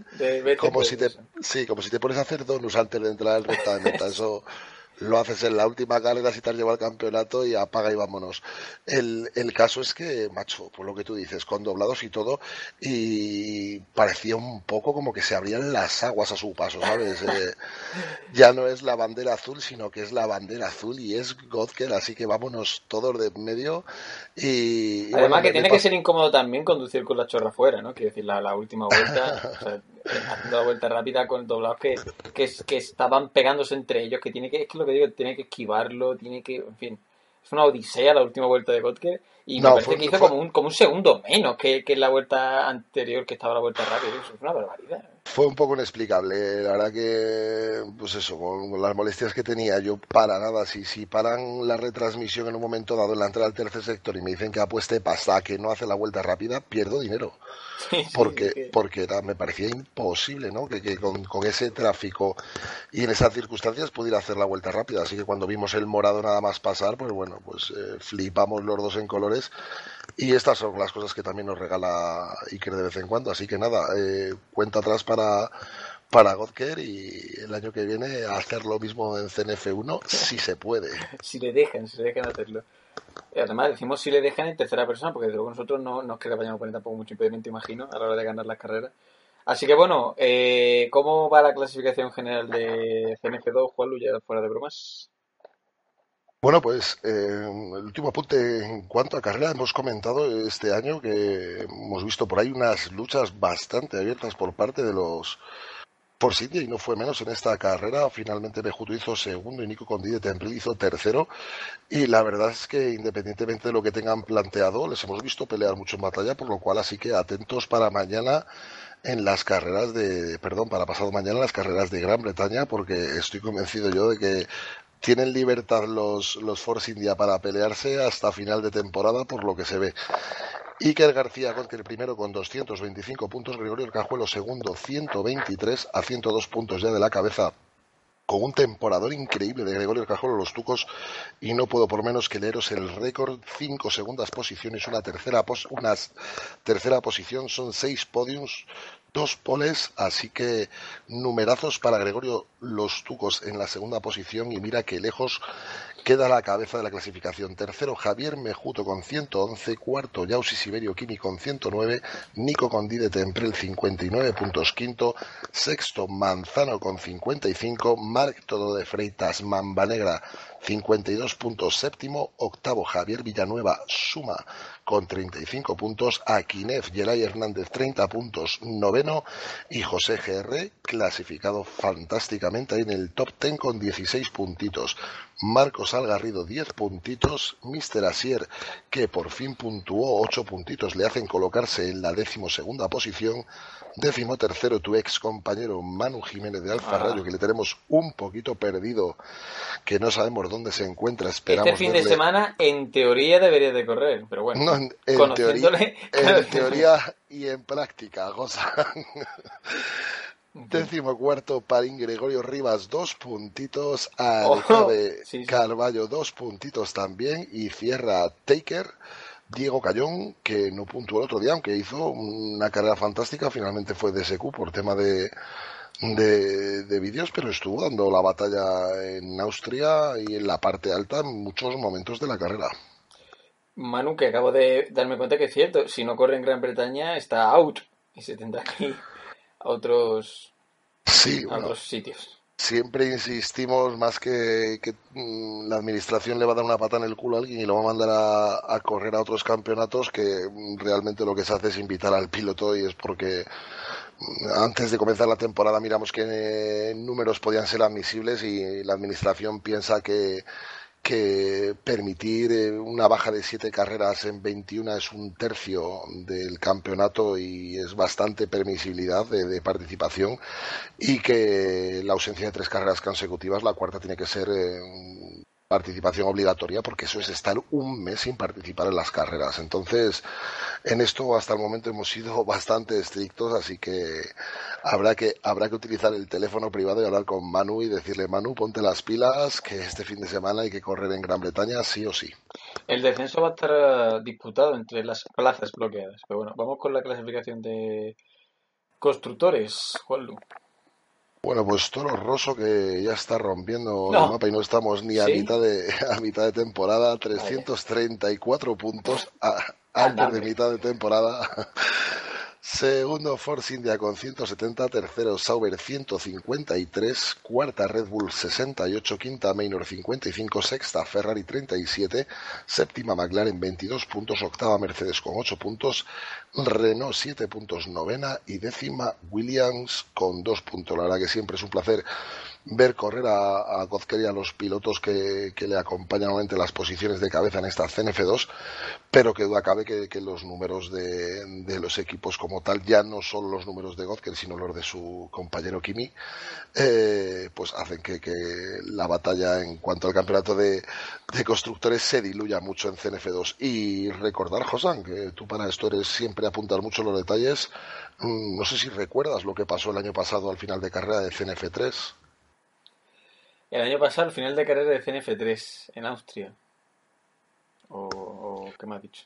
como si te, sí, como si te pones a hacer donuts antes de entrar en recta de meta, eso lo haces en la última carrera si te has llevado el campeonato y apaga y vámonos. El, el caso es que, macho, por lo que tú dices, con doblados y todo, y parecía un poco como que se abrían las aguas a su paso, ¿sabes? Eh, ya no es la bandera azul, sino que es la bandera azul y es Godker, así que vámonos todos de medio. Y, Además que tiene que ser incómodo también conducir con la chorra fuera, ¿no? Quiero decir, la, la última vuelta, o sea, haciendo la vuelta rápida con doblados que, que, que estaban pegándose entre ellos, que tiene que, es que lo que digo, tiene que esquivarlo, tiene que, en fin, es una odisea la última vuelta de Kotke y me parece que hizo como, un, como un segundo menos que, que la vuelta anterior que estaba la vuelta rápida, eso es una barbaridad. Fue un poco inexplicable, la verdad que, pues eso, con las molestias que tenía, yo para nada, si, si paran la retransmisión en un momento dado en la entrada al tercer sector y me dicen que apueste pasa que no hace la vuelta rápida, pierdo dinero porque, porque me parecía imposible, ¿no? Que, con, ese tráfico y en esas circunstancias pudiera hacer la vuelta rápida. Así que cuando vimos el morado nada más pasar, pues bueno, pues eh, flipamos los dos en colores. Y estas son las cosas que también nos regala Iker de vez en cuando. Así que nada, eh, cuenta atrás para, para Godker y el año que viene hacer lo mismo en CNF1 si se puede. si le dejan, si le dejan hacerlo. Además, decimos si le dejan en tercera persona, porque luego nosotros no, no es que le vayamos a poner tampoco mucho impedimento, imagino, a la hora de ganar las carreras. Así que bueno, eh, ¿cómo va la clasificación general de CNF2, Juan ya fuera de bromas? Bueno, pues eh, el último apunte en cuanto a carrera, hemos comentado este año que hemos visto por ahí unas luchas bastante abiertas por parte de los por India y no fue menos en esta carrera. Finalmente Bejuto hizo segundo y Nico Condi de hizo tercero. Y la verdad es que independientemente de lo que tengan planteado, les hemos visto pelear mucho en batalla, por lo cual así que atentos para mañana en las carreras de, perdón, para pasado mañana en las carreras de Gran Bretaña, porque estoy convencido yo de que tienen libertad los, los Force India para pelearse hasta final de temporada, por lo que se ve. Iker García el primero con 225 puntos, Gregorio Cajuelo segundo 123 a 102 puntos ya de la cabeza con un temporador increíble de Gregorio Cajuelo los Tucos y no puedo por menos que leeros el récord cinco segundas posiciones una tercera una tercera posición son seis podiums dos poles así que numerazos para Gregorio los Tucos en la segunda posición y mira que lejos queda la cabeza de la clasificación. Tercero, Javier Mejuto con 111. Cuarto, Yausi Siberio Kimi con 109. Nico Condi de Temprel 59 puntos. Quinto, sexto, Manzano con 55. Marc Todo de Freitas, Mamba Negra 52 puntos. Séptimo, octavo, Javier Villanueva, suma con 35 puntos. Aquinef Yelay Hernández, 30 puntos. Noveno, y José GR, clasificado fantásticamente en el top 10 con 16 puntitos. Marcos Algarrido 10 puntitos, Mister Asier que por fin puntuó 8 puntitos le hacen colocarse en la decimosegunda posición, décimo tercero tu ex compañero Manu Jiménez de Alfa Radio que le tenemos un poquito perdido, que no sabemos dónde se encuentra, esperamos Este fin de semana en teoría debería de correr, pero bueno, en, teoría, en teoría y en práctica, goza. Décimo cuarto, Parín Gregorio Rivas, dos puntitos. Alcabe Carballo, dos puntitos también. Y cierra Taker, Diego Cayón, que no puntuó el otro día, aunque hizo una carrera fantástica. Finalmente fue DSQ por tema de, de, de vídeos, pero estuvo dando la batalla en Austria y en la parte alta en muchos momentos de la carrera. Manu, que acabo de darme cuenta que es cierto, si no corre en Gran Bretaña está out y se tendrá que ir a otros, sí, sitios. Siempre insistimos más que, que mm, la administración le va a dar una pata en el culo a alguien y lo va a mandar a, a, correr a otros campeonatos que mm, realmente lo que se hace es invitar al piloto y es porque antes de comenzar la temporada miramos qué números podían ser admisibles y la administración piensa que que permitir eh, una baja de siete carreras en 21 es un tercio del campeonato y es bastante permisibilidad de, participación y que la ausencia de tres carreras consecutivas, la cuarta tiene que ser eh, participación obligatoria porque eso es estar un mes sin participar en las carreras. Entonces, en esto hasta el momento hemos sido bastante estrictos, así que habrá que habrá que utilizar el teléfono privado y hablar con Manu y decirle, Manu, ponte las pilas, que este fin de semana hay que correr en Gran Bretaña sí o sí. El descenso va a estar eh, disputado entre las plazas bloqueadas. Pero bueno, vamos con la clasificación de constructores, Juanlu. Bueno, pues Toro Rosso que ya está rompiendo el mapa y no estamos ni a mitad de a mitad de temporada, 334 puntos antes de mitad de temporada. Segundo Force India con 170, tercero Sauber 153, cuarta Red Bull 68, quinta Maynor 55, sexta Ferrari 37, séptima McLaren 22 puntos, octava Mercedes con 8 puntos, Renault 7 puntos, novena y décima Williams con 2 puntos. La verdad que siempre es un placer ver correr a, a y a los pilotos que, le acompañan en las posiciones de cabeza en esta CNF2, pero que duda cabe que, los números de, los equipos como tal, ya no son los números de Godker, sino los de su compañero Kimi, eh, pues hacen que, la batalla en cuanto al campeonato de, constructores se diluya mucho en CNF2. Y recordar, Josan, que tú para esto eres siempre apuntar mucho los detalles, mm, no sé si recuerdas lo que pasó el año pasado al final de carrera de CNF3. El año pasado, al final de carrera de CNF3 en Austria. O, qué me ha dicho?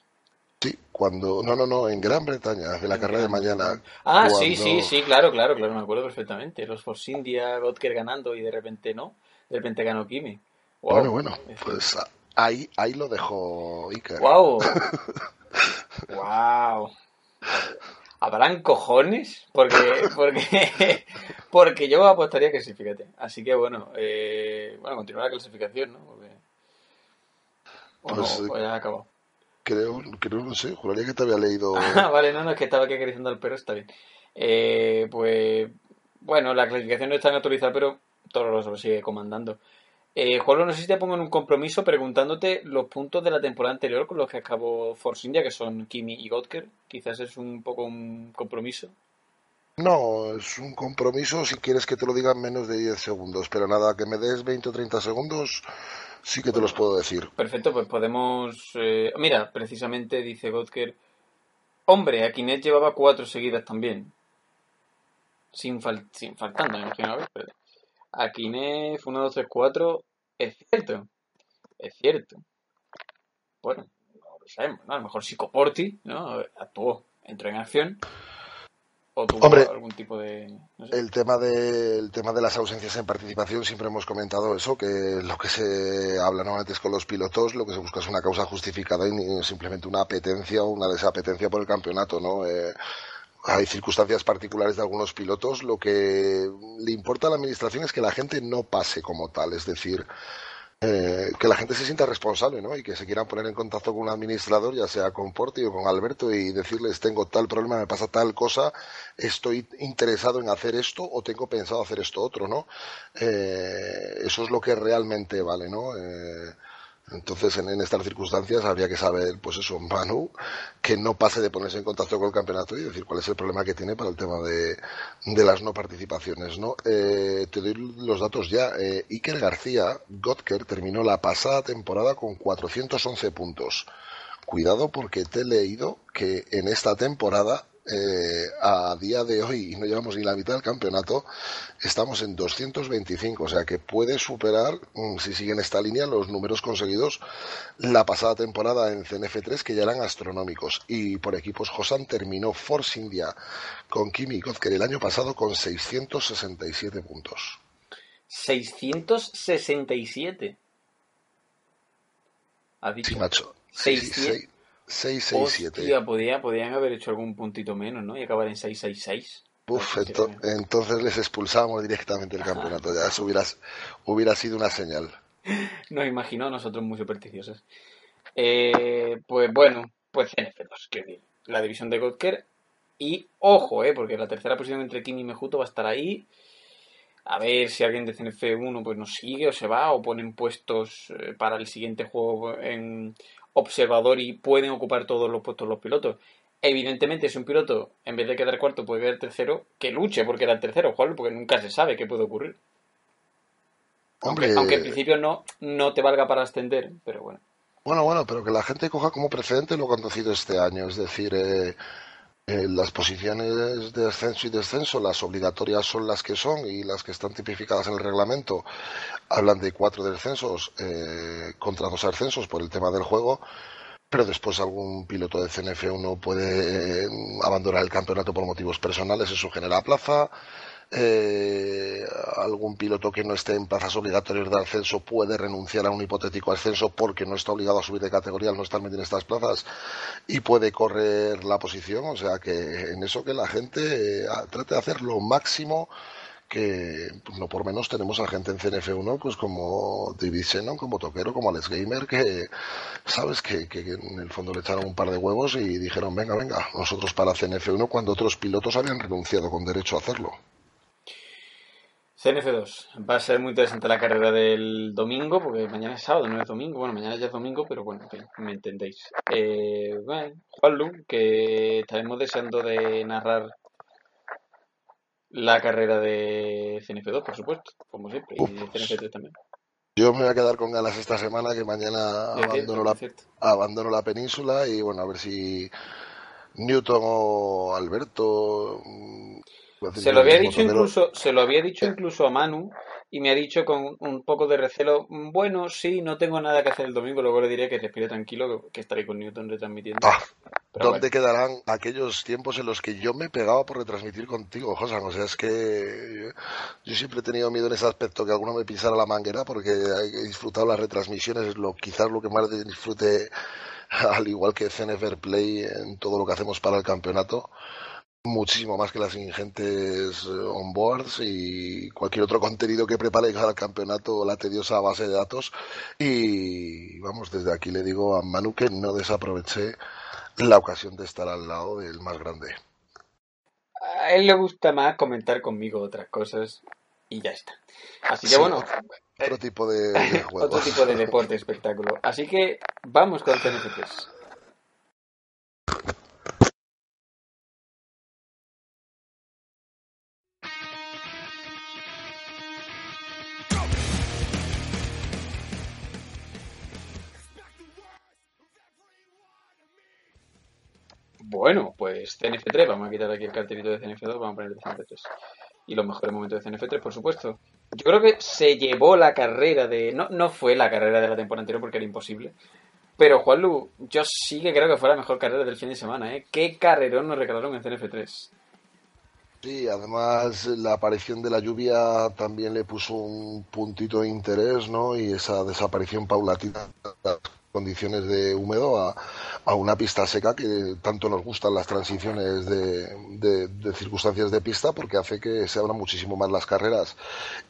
Sí, cuando. No, no, no, en Gran Bretaña, de la carrera de mañana. Ah, sí, sí, sí, claro, claro, claro, me acuerdo perfectamente. Los Force India, Godker ganando y de repente no. De repente ganó Kimi. Bueno, bueno, pues ahí, ahí lo dejó Iker. ¡Wow! ¡Wow! ¿Habrán cojones? Porque, porque, porque yo apostaría que sí, fíjate. Así que bueno, eh, bueno, continúa la clasificación, ¿no? Porque... pues, no, ya acabado. Creo, creo, no sé, juraría que te había leído. Ah, vale, no, no, es que estaba aquí acariciando al perro, está bien. Eh, pues Bueno, la clasificación no está actualizada, pero todo lo sigue comandando. Eh, Juan, no sé si te pongo en un compromiso preguntándote los puntos de la temporada anterior con los que acabó Force India, que son Kimi y Godker. Quizás es un poco un compromiso. No, es un compromiso si quieres que te lo diga en menos de 10 segundos, pero nada, que me des 20 o 30 segundos, sí que te los puedo decir. Perfecto, pues podemos... Eh, mira, precisamente dice Godker, hombre, Akinet llevaba cuatro seguidas también. Sin, sin faltando, me imagino. A ver, Akinet, 1, 2, 3, 4, es cierto. Es cierto. Bueno, no lo sabemos, ¿no? A lo mejor Psicoporti, ¿no? Actuó, entró en acción Hombre, algún tipo de el tema de el tema de las ausencias en participación siempre hemos comentado eso que lo que se habla normalmente es con los pilotos lo que se busca es una causa justificada y simplemente una apetencia o una desapetencia por el campeonato no eh, hay circunstancias particulares de algunos pilotos lo que le importa a la administración es que la gente no pase como tal es decir eh, que la gente se sienta responsable, ¿no? Y que se quieran poner en contacto con un administrador, ya sea con Porti o con Alberto, y decirles, tengo tal problema, me pasa tal cosa, estoy interesado en hacer esto o tengo pensado hacer esto otro, ¿no? Eh, eso es lo que realmente vale, ¿no? Eh, entonces, en, estas circunstancias habría que saber, pues eso, Manu, que no pase de ponerse en contacto con el campeonato y decir cuál es el problema que tiene para el tema de, las no participaciones, ¿no? Eh, te doy los datos ya. Eh, Iker García, Gotker, terminó la pasada temporada con 411 puntos. Cuidado porque te he leído que en esta temporada eh, a día de hoy, y no llevamos ni la mitad del campeonato, estamos en 225, o sea que puede superar, mm, si sigue en esta línea, los números conseguidos la pasada temporada en CNF3, que ya eran astronómicos. Y por equipos, Josan terminó Force India con Kimi Kozker el año pasado con 667 puntos. 667. ¿Ha dicho? Sí, macho. 667. Hostia, podía, podían haber hecho algún puntito menos, ¿no? Y acabar en 666. Uf, entonces les expulsamos directamente el campeonato. Ya eso hubiera, hubiera sido una señal. Nos imaginó nosotros muy supersticiosos. Eh, pues bueno, pues CNF2, que la división de Godker. Y ojo, eh, porque la tercera posición entre Kim y Mejuto va a estar ahí. A ver si alguien de CNF1 pues nos sigue o se va o ponen puestos eh, para el siguiente juego en observador y pueden ocupar todos los puestos los pilotos. Evidentemente, si un piloto, en vez de quedar cuarto, puede quedar tercero, que luche porque era el tercero, Juan, porque nunca se sabe qué puede ocurrir. Aunque, aunque, en principio no, no te valga para ascender, pero bueno. Bueno, bueno, pero que la gente coja como precedente lo que han este año. Es decir, eh, eh, las posiciones de ascenso y descenso, las obligatorias son las que son y las que están tipificadas en el reglamento hablan de cuatro descensos eh, contra dos ascensos por el tema del juego, pero después algún piloto de CNF1 puede eh, abandonar el campeonato por motivos personales, eso genera plaza eh, algún piloto que no esté en plazas obligatorias de ascenso puede renunciar a un hipotético ascenso porque no está obligado a subir de categoría al no estar metido en estas plazas y puede correr la posición. O sea que en eso que la gente eh, trate de hacer lo máximo que pues, no por menos tenemos a gente en CNF1 pues como David Shannon, como Toquero, como Alex Gamer que sabes que, que, en el fondo le echaron un par de huevos y dijeron venga, venga, nosotros para CNF1 cuando otros pilotos habían renunciado con derecho a hacerlo. CNF2. Va a ser muy interesante la carrera del domingo, porque mañana es sábado, no es domingo. Bueno, mañana ya es domingo, pero bueno, me entendéis. Eh, bueno, Juanlu, que estaremos deseando de narrar la carrera de CNF2, por supuesto, como siempre, y de CNF3 también. Yo me voy a quedar con ganas esta semana, que mañana abandono, la, abandono la península y bueno, a ver si Newton o Alberto se lo había dicho incluso, se lo había dicho incluso a Manu y me ha dicho con un poco de recelo, bueno, sí, no tengo nada que hacer el domingo, luego le diré que respire tranquilo, que estaré con Newton retransmitiendo. Ah, ¿Dónde quedarán aquellos tiempos en los que yo me pegaba por retransmitir contigo, José? O sea, es que yo siempre he tenido miedo en ese aspecto, que alguno me pisara la manguera, porque he disfrutado las retransmisiones, es lo, quizás lo que más disfrute, al igual que CNFR Play, en todo lo que hacemos para el campeonato muchísimo más que las ingentes eh, onboards y cualquier otro contenido que prepare cada campeonato la tediosa base de datos y vamos desde aquí le digo a Manu que no desaproveche la ocasión de estar al lado del más grande a él le gusta más comentar conmigo otras cosas y ya está. Así que Sí, bueno, Otro tipo de, otro tipo de deporte, espectáculo. Así que vamos con CNF3. Bueno, pues CNF3, vamos a quitar aquí el cartelito de CNF2, vamos a poner el de CNF3. Y los mejores momentos de CNF3, por supuesto. Yo creo que se llevó la carrera de... No, no fue la carrera de la temporada anterior porque era imposible. Pero Juanlu, yo sí que creo que fue la mejor carrera del fin de semana, ¿eh? ¿Qué carrerón nos regalaron en CNF3? Sí, además la aparición de la lluvia también le puso un puntito de interés, ¿no? Y esa desaparición paulatina condiciones de húmedo a, a una pista seca que tanto nos gustan las transiciones de, de- de circunstancias de pista porque hace que se abran muchísimo más las carreras.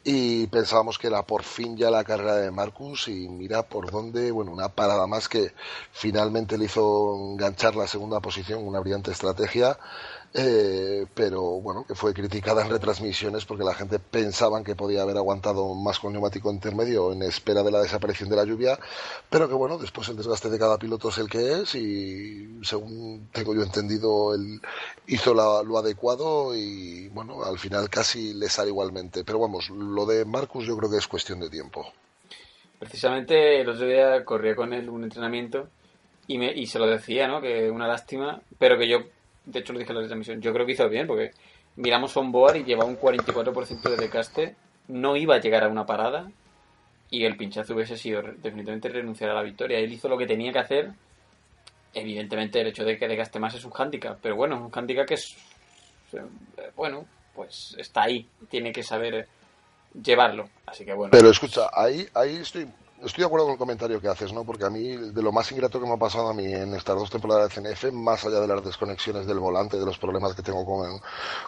Y pensábamos que era por fin ya la carrera de Marcus y mira por dónde, bueno, una parada más que finalmente le hizo enganchar la segunda posición, una brillante estrategia. Eh, pero bueno, que fue criticada en retransmisiones porque la gente pensaban que podía haber aguantado más con neumático intermedio en espera de la desaparición de la lluvia, pero que bueno, después el desgaste de cada piloto es el que es y según tengo yo entendido, él hizo la- lo adecuado y bueno, al final casi le sale igualmente. Pero vamos, lo de Marcus yo creo que es cuestión de tiempo. Precisamente el otro día corría con él un entrenamiento y, me, y se lo decía, ¿no? Que una lástima, pero que yo, de hecho lo dije en la transmisión, yo creo que hizo bien porque miramos on-board y llevaba un 44% de desgaste, no iba a llegar a una parada y el pinchazo hubiese sido definitivamente renunciar a la victoria. Él hizo lo que tenía que hacer. Evidentemente el hecho de que desgaste más es un hándicap, pero bueno, es un hándicap que es, eh, bueno, pues está ahí, tiene que saber llevarlo. Así que bueno. Pero escucha, ahí, ahí estoy, estoy de acuerdo con el comentario que haces, ¿no? Porque a mí, de lo más ingrato que me ha pasado a mí en estas dos temporadas de CNF, más allá de las desconexiones del volante, de los problemas que tengo con el,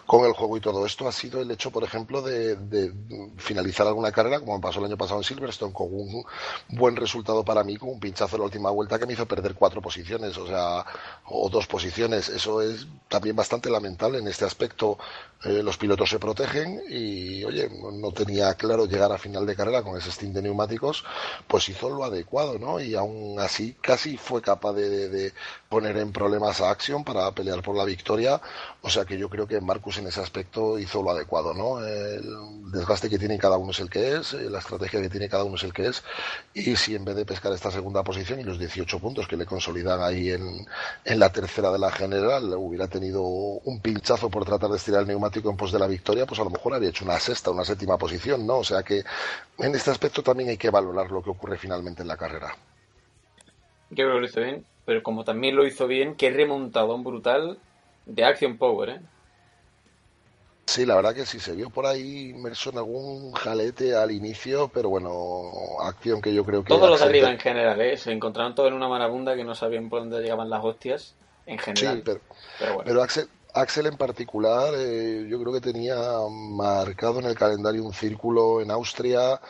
con el juego y todo esto, ha sido el hecho, por ejemplo, de, de finalizar alguna carrera, como me pasó el año pasado en Silverstone, con un buen resultado para mí, con un pinchazo en la última vuelta que me hizo perder cuatro posiciones, o sea, o dos posiciones. Eso es también bastante lamentable en este aspecto. eh, los pilotos se protegen y, oye, no tenía claro llegar a final de carrera con ese stint de neumáticos, pues hizo lo adecuado, ¿no? Y aún así casi fue capaz de, de- poner en problemas a Action para pelear por la victoria. O sea que yo creo que Marcus en ese aspecto hizo lo adecuado, ¿no? El desgaste que tiene cada uno es el que es, eh, la estrategia que tiene cada uno es el que es. Y si en vez de pescar esta segunda posición y los 18 puntos que le consolidan ahí en, en la tercera de la general, hubiera tenido un pinchazo por tratar de estirar el neumático en pos de la victoria, pues a lo mejor habría hecho una sexta, una séptima posición, ¿no? O sea que en este aspecto también hay que valorar lo que ocurre finalmente en la carrera. Yo creo que lo hizo bien, pero como también lo hizo bien, qué remontadón brutal de Action Power, ¿eh? Sí, la verdad que sí, se vio por ahí inmerso en algún jalete al inicio, pero bueno, acción que yo creo que... Todos los de arriba en general, ¿eh? Se encontraron todos en una marabunda que no sabían por dónde llegaban las hostias, en general. Sí, pero, pero bueno. pero Axel, Axel en particular, eh, yo creo que tenía marcado en el calendario un círculo en Austria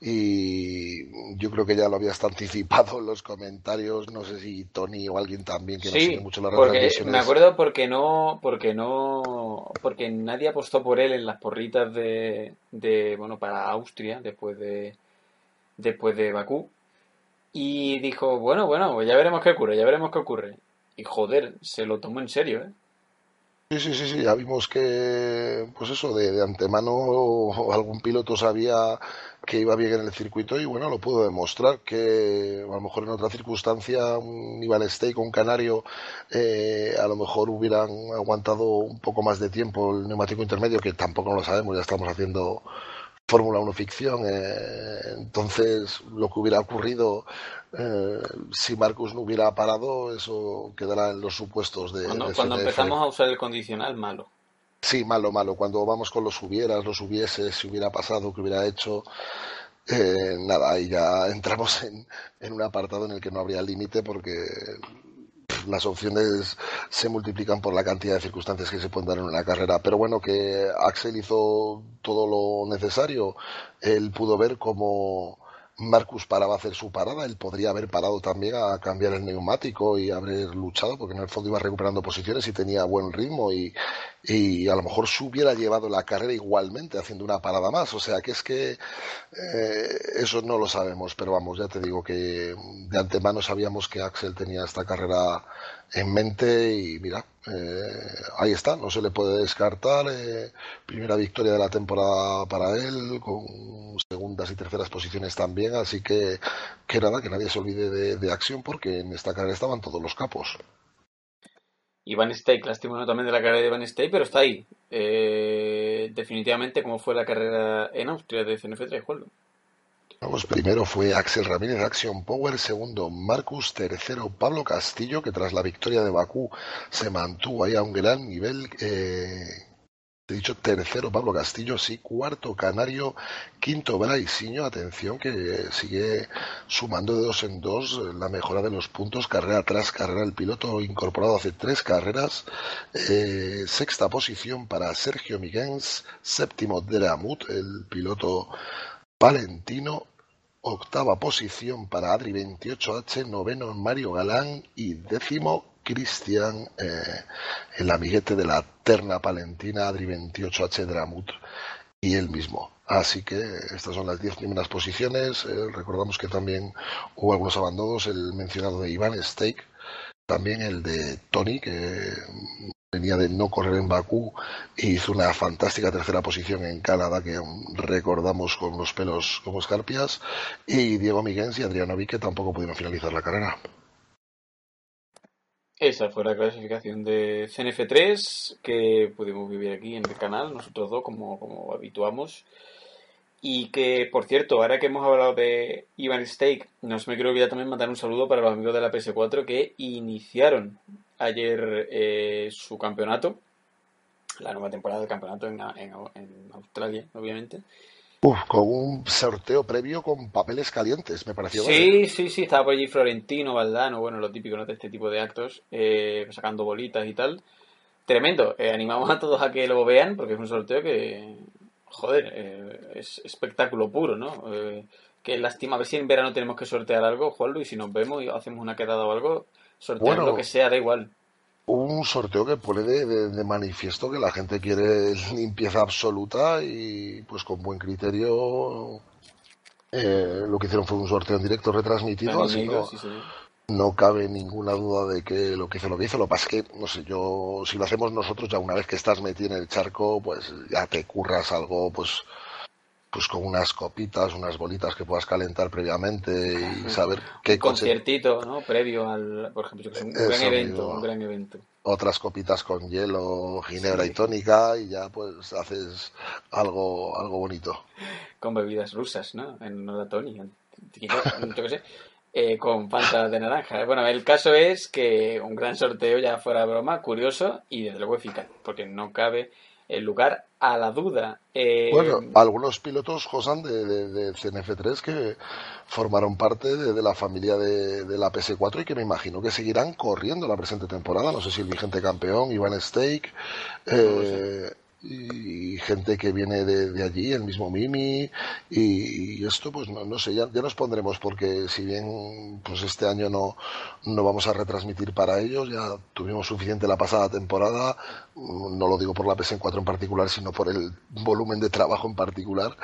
y yo creo que ya lo había hasta anticipado en los comentarios, no sé si Tony o alguien también que no Sí, sigue mucho las porque me acuerdo porque no, porque no, porque nadie apostó por él en las porritas de, de bueno, para Austria después de, después de Bakú. Y dijo, bueno, bueno, pues ya veremos qué ocurre, ya veremos qué ocurre y joder, se lo tomó en serio, ¿eh? Sí, sí, sí, sí, ya vimos que, pues eso, de, de antemano algún piloto sabía que iba bien en el circuito y bueno, lo pudo demostrar que a lo mejor en otra circunstancia un Ivan Steak o un Canario eh, a lo mejor hubieran aguantado un poco más de tiempo el neumático intermedio, que tampoco lo sabemos, ya estamos haciendo Fórmula 1 ficción, eh, entonces lo que hubiera ocurrido eh, si Marcus no hubiera parado, eso quedará en los supuestos de, Cuando, de cuando CNF. empezamos a usar el condicional, malo. Sí, malo, malo. Cuando vamos con los hubieras, los hubiese, si hubiera pasado, que hubiera hecho, eh, nada, ahí ya entramos en, en un apartado en el que no habría límite porque las opciones se multiplican por la cantidad de circunstancias que se pueden dar en una carrera. Pero bueno, que Axel hizo todo lo necesario. Él pudo ver cómo Marcus paraba a hacer su parada, él podría haber parado también a cambiar el neumático y haber luchado, porque en el fondo iba recuperando posiciones y tenía buen ritmo y, y a lo mejor se hubiera llevado la carrera igualmente haciendo una parada más. O sea que es que eh, eso no lo sabemos, pero vamos, ya te digo que de antemano sabíamos que Axel tenía esta carrera en mente y mira, eh, ahí está, no se le puede descartar. Eh, primera victoria de la temporada para él, con segundas y terceras posiciones también, así que que nada, que nadie se olvide de, acción porque en esta carrera estaban todos los capos. Iván Steak, lástima también de la carrera de Iván Steak, pero está ahí. Eh, definitivamente, como fue la carrera en Austria de CNF3, Juan. Vamos, primero fue Axel Ramírez Action Power, segundo Marcus, tercero Pablo Castillo, que tras la victoria de Bakú se mantuvo ahí a un gran nivel. Eh, he dicho tercero Pablo Castillo, sí, cuarto Canario, quinto Braisiño, atención que sigue sumando de dos en dos la mejora de los puntos, carrera tras carrera, el piloto incorporado hace tres carreras, eh, sexta posición para Sergio Miguens, séptimo Dramut, el piloto palentino, octava posición para Adri 28H, noveno Mario Galán y décimo Cristian, eh, el amiguete de la terna palentina Adri 28H Dramut y él mismo. Así que estas son las diez primeras posiciones. Eh, recordamos que también hubo algunos abandonos, el mencionado de Iván Steak, también el de Tony, que venía de no correr en Bakú hizo una fantástica tercera posición en Canadá que recordamos con los pelos como escarpias y Diego Miguens y Adriano que tampoco pudieron finalizar la carrera. Esa fue la clasificación de CNF3 que pudimos vivir aquí en el canal, nosotros dos, como, como habituamos. Y que, por cierto, ahora que hemos hablado de Ivan Steak, no se me quiero olvidar también mandar un saludo para los amigos de la PS4 que iniciaron ayer eh, su campeonato, la nueva temporada del campeonato en, en, en Australia, obviamente. Uf, con un sorteo previo con papeles calientes, me pareció. Sí, sí, sí, estaba por allí Florentino, Valdano, bueno, lo típico ¿no? de este tipo de actos, eh, sacando bolitas y tal. Tremendo, eh, animamos a todos a que lo vean porque es un sorteo que, joder, eh, es espectáculo puro, ¿no? Eh, qué lástima, a ver si en verano tenemos que sortear algo, Juanlu, y si nos vemos y hacemos una quedada o algo, sortear Bueno. lo que sea, da igual. Un sorteo que pone de, de- de manifiesto que la gente quiere limpieza absoluta y pues con buen criterio eh, lo que hicieron fue un sorteo en directo retransmitido, así no, sí, sí. no cabe ninguna duda de que lo que hizo lo que hizo. Lo que pasa es que, no sé, yo, si lo hacemos nosotros, ya una vez que estás metido en el charco, pues ya te curras algo, pues, pues con unas copitas, unas bolitas que puedas calentar previamente y saber qué Un coche, conciertito, ¿no? Previo al, por ejemplo, yo que sé, un gran evento, un gran evento. otras copitas con hielo, ginebra y tónica y ya pues haces algo, algo bonito. Con bebidas rusas, ¿no? En honor Tony, yo qué sé. eh, con Fanta de naranja. Bueno, el caso es que un gran sorteo, ya fuera broma, curioso y desde luego eficaz, porque no cabe el lugar a la duda. Eh, Bueno, algunos pilotos, Josan, de, de- de CNF3 que formaron parte de, de la familia de, de la PS4 y que me imagino que seguirán corriendo la presente temporada. No sé si el vigente campeón, Iván Steak, eh, y gente que viene de, de allí, el mismo Mimi, y, esto pues no, no sé, ya, ya nos pondremos porque si bien pues este año no, no vamos a retransmitir para ellos, ya tuvimos suficiente la pasada temporada, mm, no lo digo por la PS4 en particular, sino por el volumen de trabajo en particular,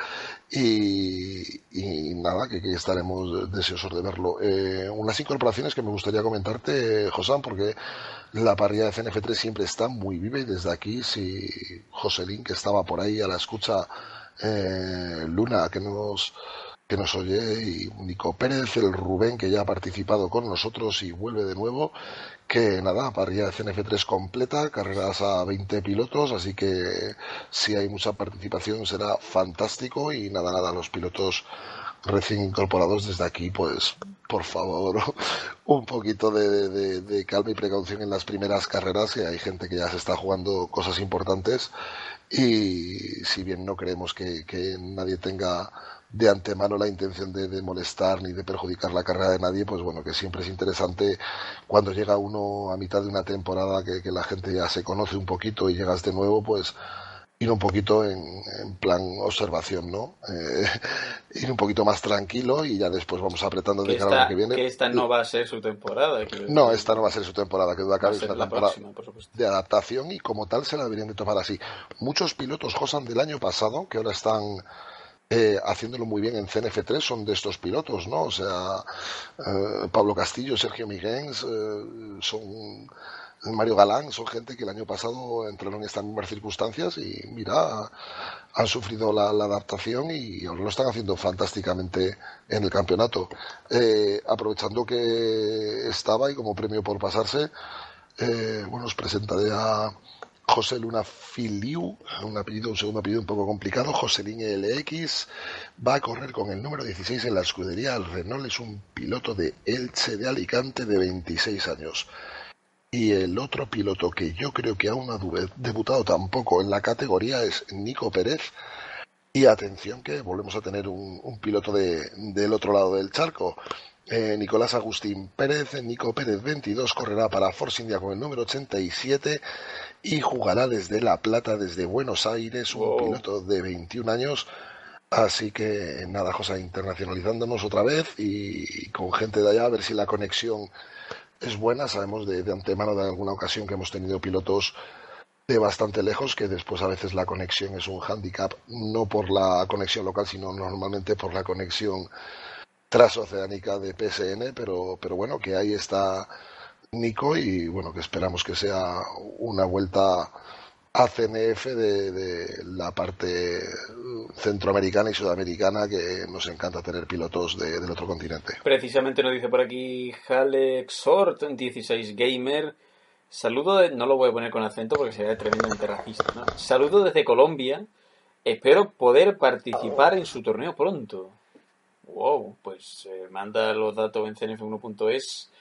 y, y nada, que, que estaremos deseosos de verlo. Eh, unas incorporaciones que me gustaría comentarte, Josán, porque la parrilla de CNF3 siempre está muy viva y desde aquí, si Joselín, que estaba por ahí a la escucha, eh, Luna, que nos que nos oye, y Nico Pérez, el Rubén, que ya ha participado con nosotros y vuelve de nuevo, que nada, parrilla de CNF3 completa, carreras a 20 pilotos, así que si hay mucha participación será fantástico y nada, nada, los pilotos recién incorporados desde aquí, pues por favor, un poquito de, de- de calma y precaución en las primeras carreras, que hay gente que ya se está jugando cosas importantes. Y si bien no creemos que, que nadie tenga de antemano la intención de, de molestar ni de perjudicar la carrera de nadie, pues bueno, que siempre es interesante cuando llega uno a mitad de una temporada que, que la gente ya se conoce un poquito y llegas de nuevo, pues ir un poquito en, plan observación, ¿no? Eh, ir un poquito más tranquilo y ya después vamos apretando de cara a lo que viene. Que esta no va a ser su temporada. No, esta no va a ser su temporada, que duda cabe es una temporada de adaptación y como tal se la deberían de tomar así. Muchos pilotos Josan del año pasado, que ahora están eh, haciéndolo muy bien en CNF3 son de estos pilotos, ¿no? O sea, eh, Pablo Castillo, Sergio Miguens, son Mario Galán, son gente que el año pasado entraron en estas mismas circunstancias y mira, han sufrido la, adaptación y ahora lo están haciendo fantásticamente en el campeonato. Eh, aprovechando que estaba y como premio por pasarse, eh, bueno, os presentaré a José Luna Filiu, un apellido, un segundo apellido un poco complicado, José Liña LX, va a correr con el número 16 en la escudería. El Renault es un piloto de Elche de Alicante de 26 años. Y el otro piloto que yo creo que aún ha debutado tampoco en la categoría es Nico Pérez. Y atención que volvemos a tener un, piloto del otro lado del charco. Eh, Nicolás Agustín Pérez, Nico Pérez 22, correrá para Force India con el número 87 y jugará desde La Plata, desde Buenos Aires, un piloto de 21 años. Así que nada, José, internacionalizándonos otra vez y con gente de allá, a ver si la conexión es buena. Sabemos de, antemano de alguna ocasión que hemos tenido pilotos de bastante lejos, que después a veces la conexión es un handicap, no por la conexión local, sino normalmente por la conexión transoceánica de PSN, pero, pero bueno, que ahí está Nico y bueno, que esperamos que sea una vuelta a CNF de, la parte centroamericana y sudamericana que nos encanta tener pilotos del otro continente. Precisamente nos dice por aquí Halexort 16 Gamer. Saludo, de, no lo voy a poner con acento porque sería tremendamente racista. ¿no? Saludo desde Colombia. Espero poder participar en su torneo pronto. Wow, pues eh, manda los datos en cnf1.es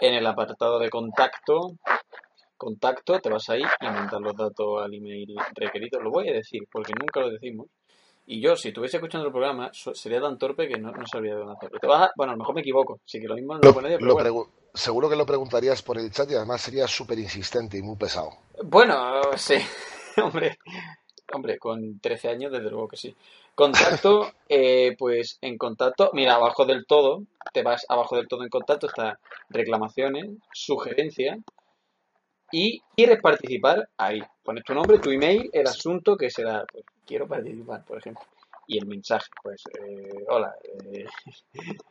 en el apartado de contacto contacto, te vas ahí y mandas los datos al email requerido. Lo voy a decir porque nunca lo decimos. Y yo, si estuviese escuchando el programa, sería tan torpe que no, no sabría dónde hacerlo. Te vas Bueno, a lo mejor me equivoco. Sí que lo mismo no lo, pone pero Seguro que lo preguntarías por el chat y además sería súper insistente y muy pesado. Bueno, sí. hombre, hombre, con 13 años desde luego que sí. Contacto, eh, pues en contacto, mira, abajo del todo, te vas abajo del todo en contacto, está reclamaciones, sugerencias, y quieres participar, ahí pones tu nombre, tu email, el asunto que será, pues quiero participar, por ejemplo, y el mensaje, pues, eh, hola, eh,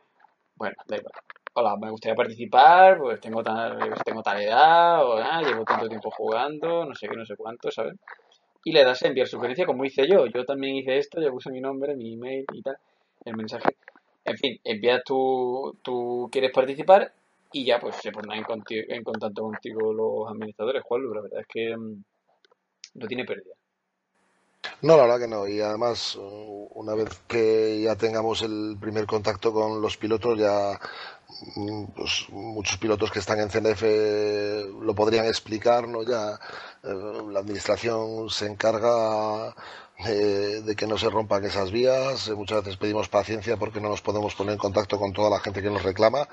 bueno, da igual. Hola, me gustaría participar, pues tengo tal, tengo tal edad, o ah, llevo tanto tiempo jugando, no sé qué, no sé cuánto, ¿sabes? Y le das a enviar sugerencia como hice yo. Yo también hice esto, yo puse mi nombre, mi email y tal, el mensaje. En fin, envías tu, tú quieres participar y ya pues se pondrán en, en contacto contigo los administradores, Juan, la verdad es que mm, no tiene pérdida. No, la verdad que no. Y además, una vez que ya tengamos el primer contacto con los pilotos, ya mm, pues, muchos pilotos que están en CNF lo podrían explicar, ¿no? Ya eh, la administración se encarga de, de, que no se rompan esas vías. Muchas veces pedimos paciencia porque no nos podemos poner en contacto con toda la gente que nos reclama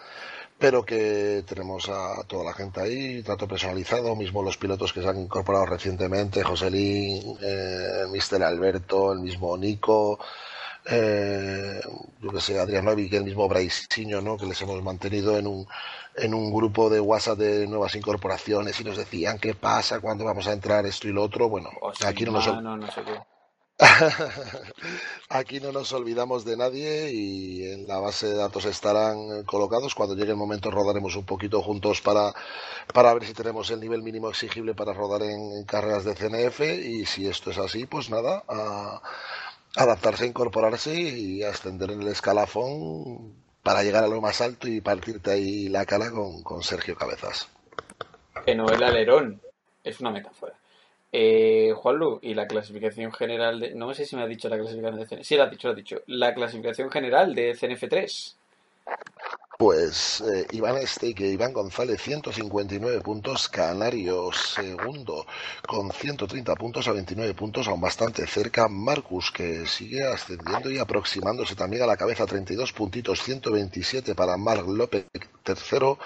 pero que tenemos a toda la gente ahí, trato personalizado, mismo los pilotos que se han incorporado recientemente, Joselín, eh, Mister Alberto, el mismo Nico, eh, yo que sé, Adrián Novi, que el mismo Braisiño, ¿no? que les hemos mantenido en un, en un grupo de WhatsApp de nuevas incorporaciones y nos decían qué pasa, cuándo vamos a entrar, esto y lo otro. Bueno, aquí no nos... No, no sé qué. Aquí no nos olvidamos de nadie y en la base de datos estarán colocados. Cuando llegue el momento rodaremos un poquito juntos para, para ver si tenemos el nivel mínimo exigible para rodar en, carreras de CNF y si esto es así, pues nada, adaptarse, incorporarse y ascender en el escalafón para llegar a lo más alto y partirte ahí la cara con, con Sergio Cabezas. Que no el alerón, es una metáfora. Eh, Juanlu, y la clasificación general de. No sé si me ha dicho la clasificación de CNF. Sí, ha dicho, lo ha dicho. La clasificación general de CNF3. Pues eh, Iván Esteque, Iván González, 159 puntos, Canario segundo con 130 puntos a 29 puntos, aún bastante cerca. Marcus, que sigue ascendiendo y aproximándose también a la cabeza, 32 puntitos, 127 para Marc López, tercero.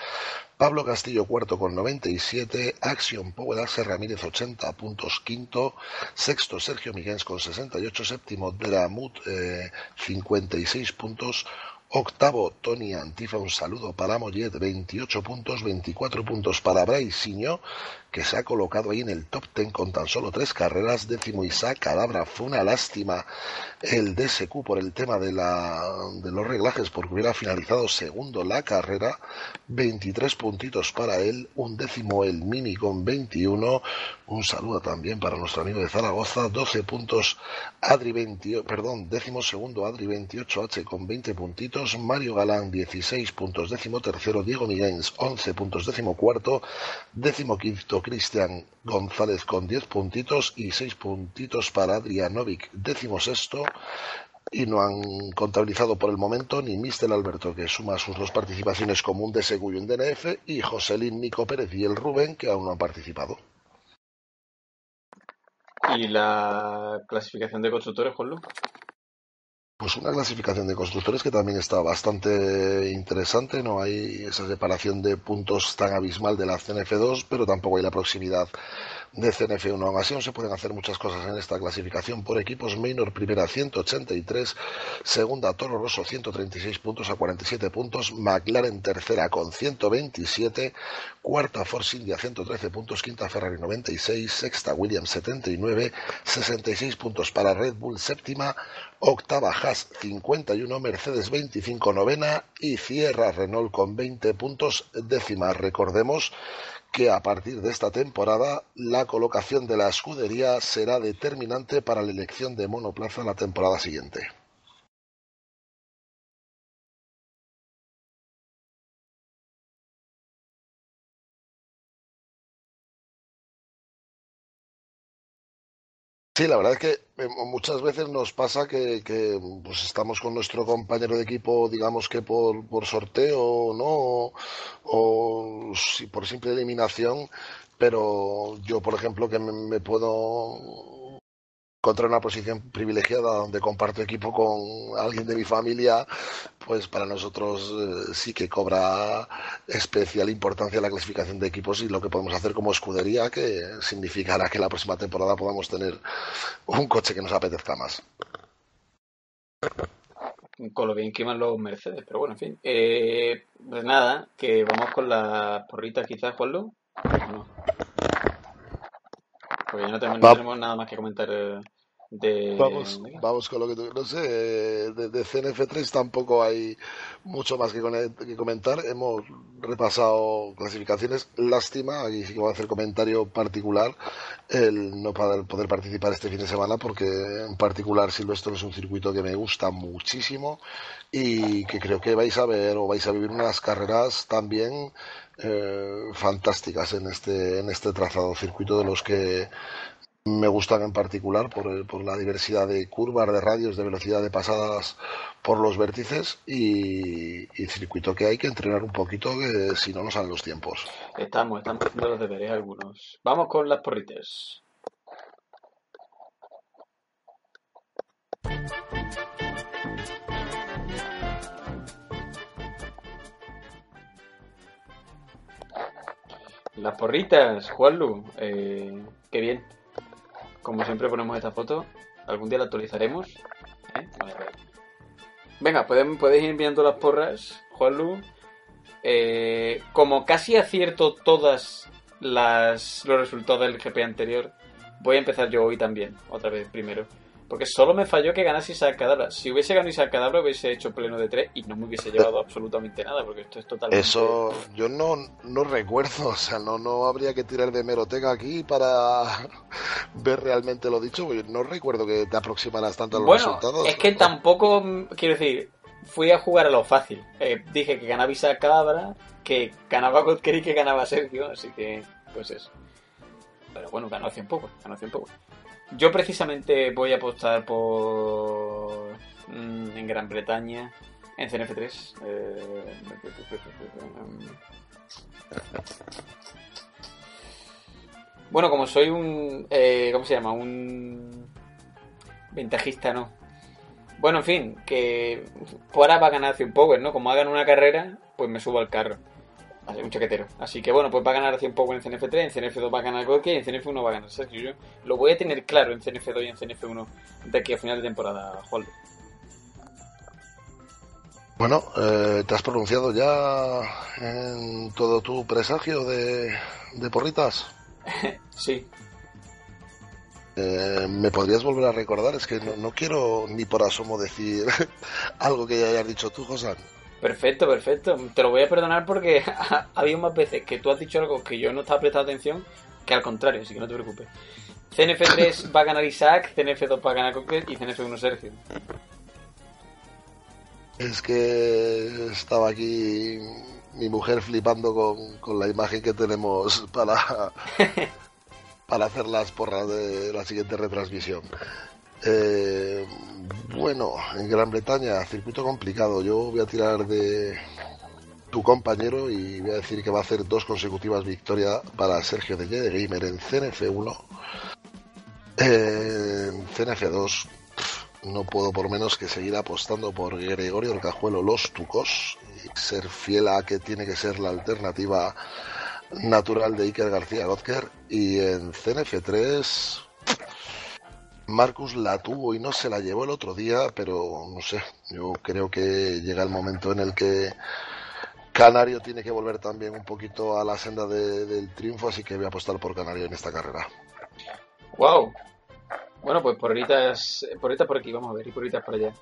Pablo Castillo cuarto con 97, Action Power Axe Ramírez 80 puntos quinto, sexto Sergio Miguens con 68, séptimo Dramut eh, 56 puntos, Octavo, Tony Antifa, un saludo para Mollet, 28 puntos, 24 puntos para Siño, que se ha colocado ahí en el top 10 con tan solo tres carreras. Décimo Isaac Cadabra, fue una lástima el DSQ por el tema de, la, de los reglajes, porque hubiera finalizado segundo la carrera. 23 puntitos para él, un décimo el Mini con 21. Un saludo también para nuestro amigo de Zaragoza, 12 puntos Adri 28, perdón, décimo segundo Adri 28H con 20 puntitos, Mario Galán 16 puntos, décimo tercero Diego Miguens 11 puntos, décimo cuarto, décimo quinto Cristian González con 10 puntitos y 6 puntitos para Adrianovic, décimo sexto y no han contabilizado por el momento ni Mister Alberto, que suma sus dos participaciones como un DSQ un DNF, y Joselín Nico Pérez y el Rubén, que aún no han participado. ¿Y la clasificación de constructores, Juanlu? Pues una clasificación de constructores que también está bastante interesante. No hay esa separación de puntos tan abismal de la CNF2, pero tampoco hay la proximidad de CNF1. Aún así, se pueden hacer muchas cosas en esta clasificación por equipos. Minor primera 183, segunda Toro Rosso 136 puntos a 47 puntos, McLaren tercera con 127, cuarta Force India 113 puntos, quinta Ferrari 96, sexta Williams 79, 66 puntos para Red Bull. Séptima, octava Haas 51, Mercedes 25 novena. Y cierra Renault con 20 puntos. Décima. Recordemos que a partir de esta temporada la colocación de la escudería será determinante para la elección de monoplaza la temporada siguiente. Sí, la verdad es que eh, muchas veces nos pasa que, pues estamos con nuestro compañero de equipo, digamos que por, por sorteo, ¿no? O, si por simple eliminación, pero yo, por ejemplo, que me puedo encontrar una posición privilegiada donde comparto equipo con alguien de mi familia, pues para nosotros eh, sí que cobra especial importancia la clasificación de equipos y lo que podemos hacer como escudería, que significará que la próxima temporada podamos tener un coche que nos apetezca más. Con lo bien que iban los Mercedes, pero bueno, en fin. Eh, pues nada, que vamos con las porritas quizás, Juanlo. No? Pues ya no tenemos, nada más que comentar eh, de... Vamos, vamos con lo que tú... No sé, de, de, CNF3 tampoco hay mucho más que, que, comentar. Hemos repasado clasificaciones. Lástima, y sí que voy a hacer comentario particular, el no poder, poder participar este fin de semana porque en particular Silvestre es un circuito que me gusta muchísimo y que creo que vais a ver o vais a vivir unas carreras también eh, fantásticas en este, en este trazado, circuito de los que me gustan en particular por, por, la diversidad de curvas, de radios, de velocidad de pasadas por los vértices y, circuito que hay que entrenar un poquito si no no salen los tiempos. Estamos, estamos haciendo los deberes algunos. Vamos con las porritas. Las porritas, Juanlu, eh, qué bien. Como siempre ponemos esta foto, algún día la actualizaremos. ¿eh? Venga, podéis ir enviando las porras, Juanlu. Eh, como casi acierto todas las, los resultados del GP anterior, voy a empezar yo hoy también, otra vez primero. Porque solo me falló que ganase Isaac Cadabra. Si hubiese ganado Isaac Cadabra, hubiese hecho pleno de tres y no me hubiese llevado absolutamente nada, porque esto es totalmente. Eso yo no, no recuerdo, o sea, no, no habría que tirar de meroteca aquí para ver realmente lo dicho, porque no recuerdo que te aproximaras tanto a los resultados. Es que tampoco, quiero decir, fui a jugar a lo fácil. Eh, dije que ganaba Isaac Cadabra, que ganaba Godker y que ganaba Sergio, así que, pues eso. Pero bueno, ganó 100 poco, ganó 100 poco. Yo precisamente voy a apostar por mm, en Gran Bretaña, en CNF3. Eh, bueno, como soy un... Eh, ¿Cómo se llama? Un ventajista, ¿no? Bueno, en fin, que ahora va a ganar 100 Power, ¿no? Como hagan una carrera, pues me subo al carro. Así, un chaquetero. Así que bueno, pues va a ganar 100 Power en CNF3, en CNF2 va a ganar Godke y en CNF1 va a ganar Sergio. Yo lo voy a tener claro en CNF2 y en CNF1 de aquí a final de temporada, Juan. Bueno, eh, ¿te has pronunciado ya en todo tu presagio de, de porritas? sí. Eh, ¿Me podrías volver a recordar? Es que no, no quiero ni por asomo decir algo que ya hayas dicho tú, José. Perfecto, perfecto. Te lo voy a perdonar porque ha habido más veces que tú has dicho algo que yo no estaba prestando atención que al contrario, así que no te preocupes. CNF3 va a ganar Isaac, CNF2 va a ganar Coquet y CNF1 Sergio. Es que estaba aquí mi mujer flipando con, con la imagen que tenemos para, para hacer las porras de la siguiente retransmisión. Eh, bueno, en Gran Bretaña, circuito complicado. Yo voy a tirar de tu compañero y voy a decir que va a hacer dos consecutivas victorias para Sergio de Gamer en CNF1. En CNF2 no puedo por menos que seguir apostando por Gregorio Orcajuelo Los Tucos y ser fiel a que tiene que ser la alternativa natural de Iker García Gozker y en CNF3 Marcus la tuvo y no se la llevó el otro día, pero no sé, yo creo que llega el momento en el que Canario tiene que volver también un poquito a la senda de, del triunfo, así que voy a apostar por Canario en esta carrera. Wow. Bueno, pues por ahorita, por ahorita por aquí, vamos a ver, y por ahorita por allá.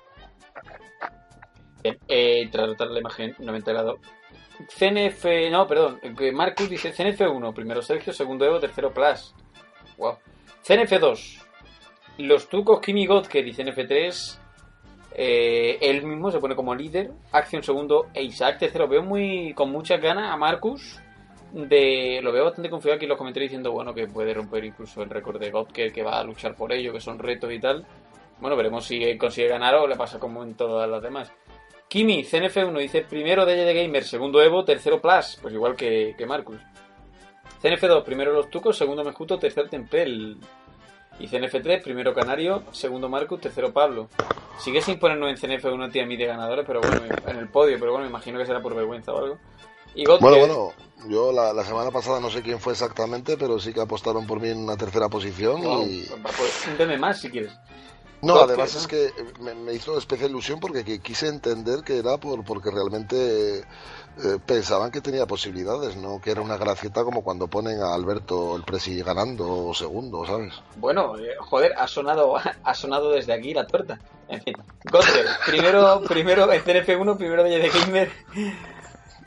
Bien, eh, tratar la imagen 90 grados. CNF, no, perdón, Marcus dice CNF1, primero Sergio, segundo Evo, tercero Plus. Wow. CNF2, los tucos Kimi Godker y CNF3, eh, él mismo se pone como líder. Acción segundo e Isaac tercero. Veo muy con muchas ganas a Marcus. De, lo veo bastante confiado aquí en los comentarios diciendo bueno que puede romper incluso el récord de Godker, que va a luchar por ello, que son retos y tal. Bueno, veremos si consigue ganar o le pasa como en todas las demás. Kimi, CNF1, dice primero de Gamer, segundo Evo, tercero Plus, pues igual que, que Marcus. CNF2, primero los Tucos, segundo Mejuto, tercer Tempel. Y CNF3, primero Canario, segundo Marcus, tercero Pablo. Sigue sin ponernos en CNF1 tía de ganadores, pero bueno, en el podio, pero bueno, me imagino que será por vergüenza o algo. Y bueno, bueno, yo la, la, semana pasada no sé quién fue exactamente, pero sí que apostaron por mí en una tercera posición. y... Pues, más si quieres. No, además es que me, me, hizo especial ilusión porque quise entender que era por porque realmente eh, pensaban que tenía posibilidades, no que era una gracieta como cuando ponen a Alberto el Presi ganando segundo, ¿sabes? Bueno, eh, joder, ha sonado ha sonado desde aquí la tuerta. En fin, Gotter, primero primero CNF1, primero de Gamer,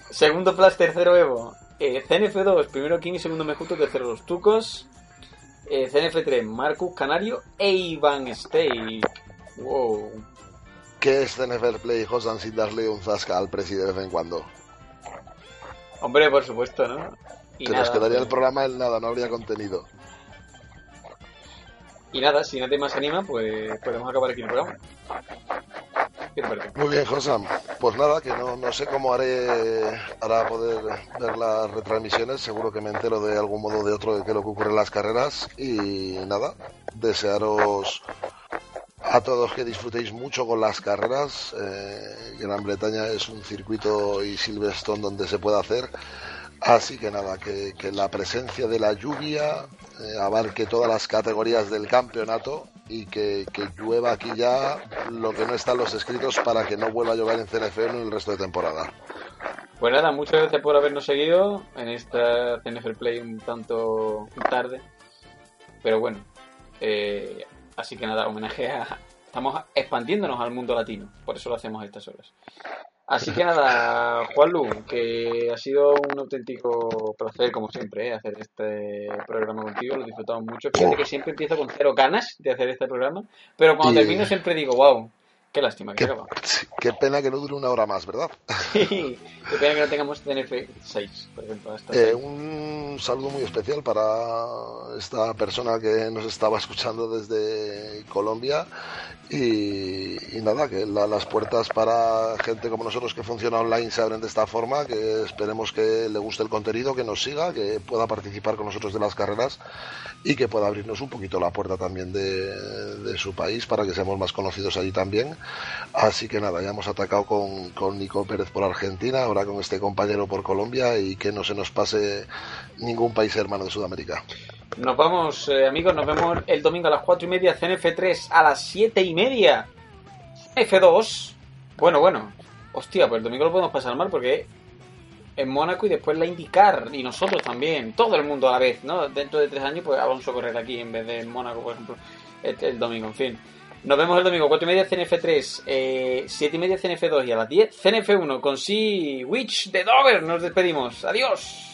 segundo Plus, tercero Evo. Eh, CNF2, primero King y segundo Mejuto, tercero Los Tucos. Eh, CNF3, Marcus Canario e Iván Stay. Wow. ¿Qué es CNF Play, Josan, sin darle un zasca al Presi de vez en cuando? Hombre, por supuesto, ¿no? Y Se nos quedaría el programa el nada, no habría contenido. Y nada, si nadie más anima, pues podemos acabar aquí el programa. Muy bien, Josan. Pues nada, que no, no sé cómo haré para poder ver las retransmisiones. Seguro que me entero de algún modo o de otro de qué es lo que ocurre en las carreras. Y nada, desearos a todos que disfrutéis mucho con las carreras. Eh, Gran Bretaña es un circuito y Silverstone donde se puede hacer. Así que nada, que, la presencia de la lluvia eh, abarque todas las categorías del campeonato y que, que, llueva aquí ya lo que no está en los escritos para que no vuelva a llover en CNFL en el resto de temporada. Pues nada, muchas gracias por habernos seguido en esta CNFL Play un tanto tarde. Pero bueno, eh, Así que nada, homenaje a... Estamos expandiéndonos al mundo latino, por eso lo hacemos a estas horas. Así que nada, Juanlu, que ha sido un auténtico placer, como siempre, ¿eh? hacer este programa contigo, lo disfrutamos mucho. Fíjate que siempre empiezo con cero ganas de hacer este programa, pero cuando termino siempre digo, wow, Qué lástima que qué, qué, pena que no dure una hora más, ¿verdad? qué pena que no tengamos CNF 6, por ejemplo. Eh, un saludo muy especial para esta persona que nos estaba escuchando desde Colombia y, y nada, que la, las puertas para gente como nosotros que funciona online se abren de esta forma, que esperemos que le guste el contenido, que nos siga, que pueda participar con nosotros de las carreras y que pueda abrirnos un poquito la puerta también de, de su país para que seamos más conocidos allí también Así que nada, ya hemos atacado con, con Nico Pérez por Argentina, ahora con este compañero por Colombia y que no se nos pase ningún país hermano de Sudamérica. Nos vamos, eh, amigos, nos vemos el domingo a las 4 y media, CNF3 a las 7 y media. F2. Bueno, bueno. Hostia, pues el domingo lo podemos pasar mal porque en Mónaco y después la indicar y nosotros también, todo el mundo a la vez, ¿no? Dentro de tres años, pues vamos a correr aquí en vez de en Mónaco, por ejemplo, este, el domingo, en fin. Nos vemos el domingo, 4 y media CNF3, eh, 7 y media CNF2 y a las 10 CNF1 con sí Witch de Dover. Nos despedimos. Adiós.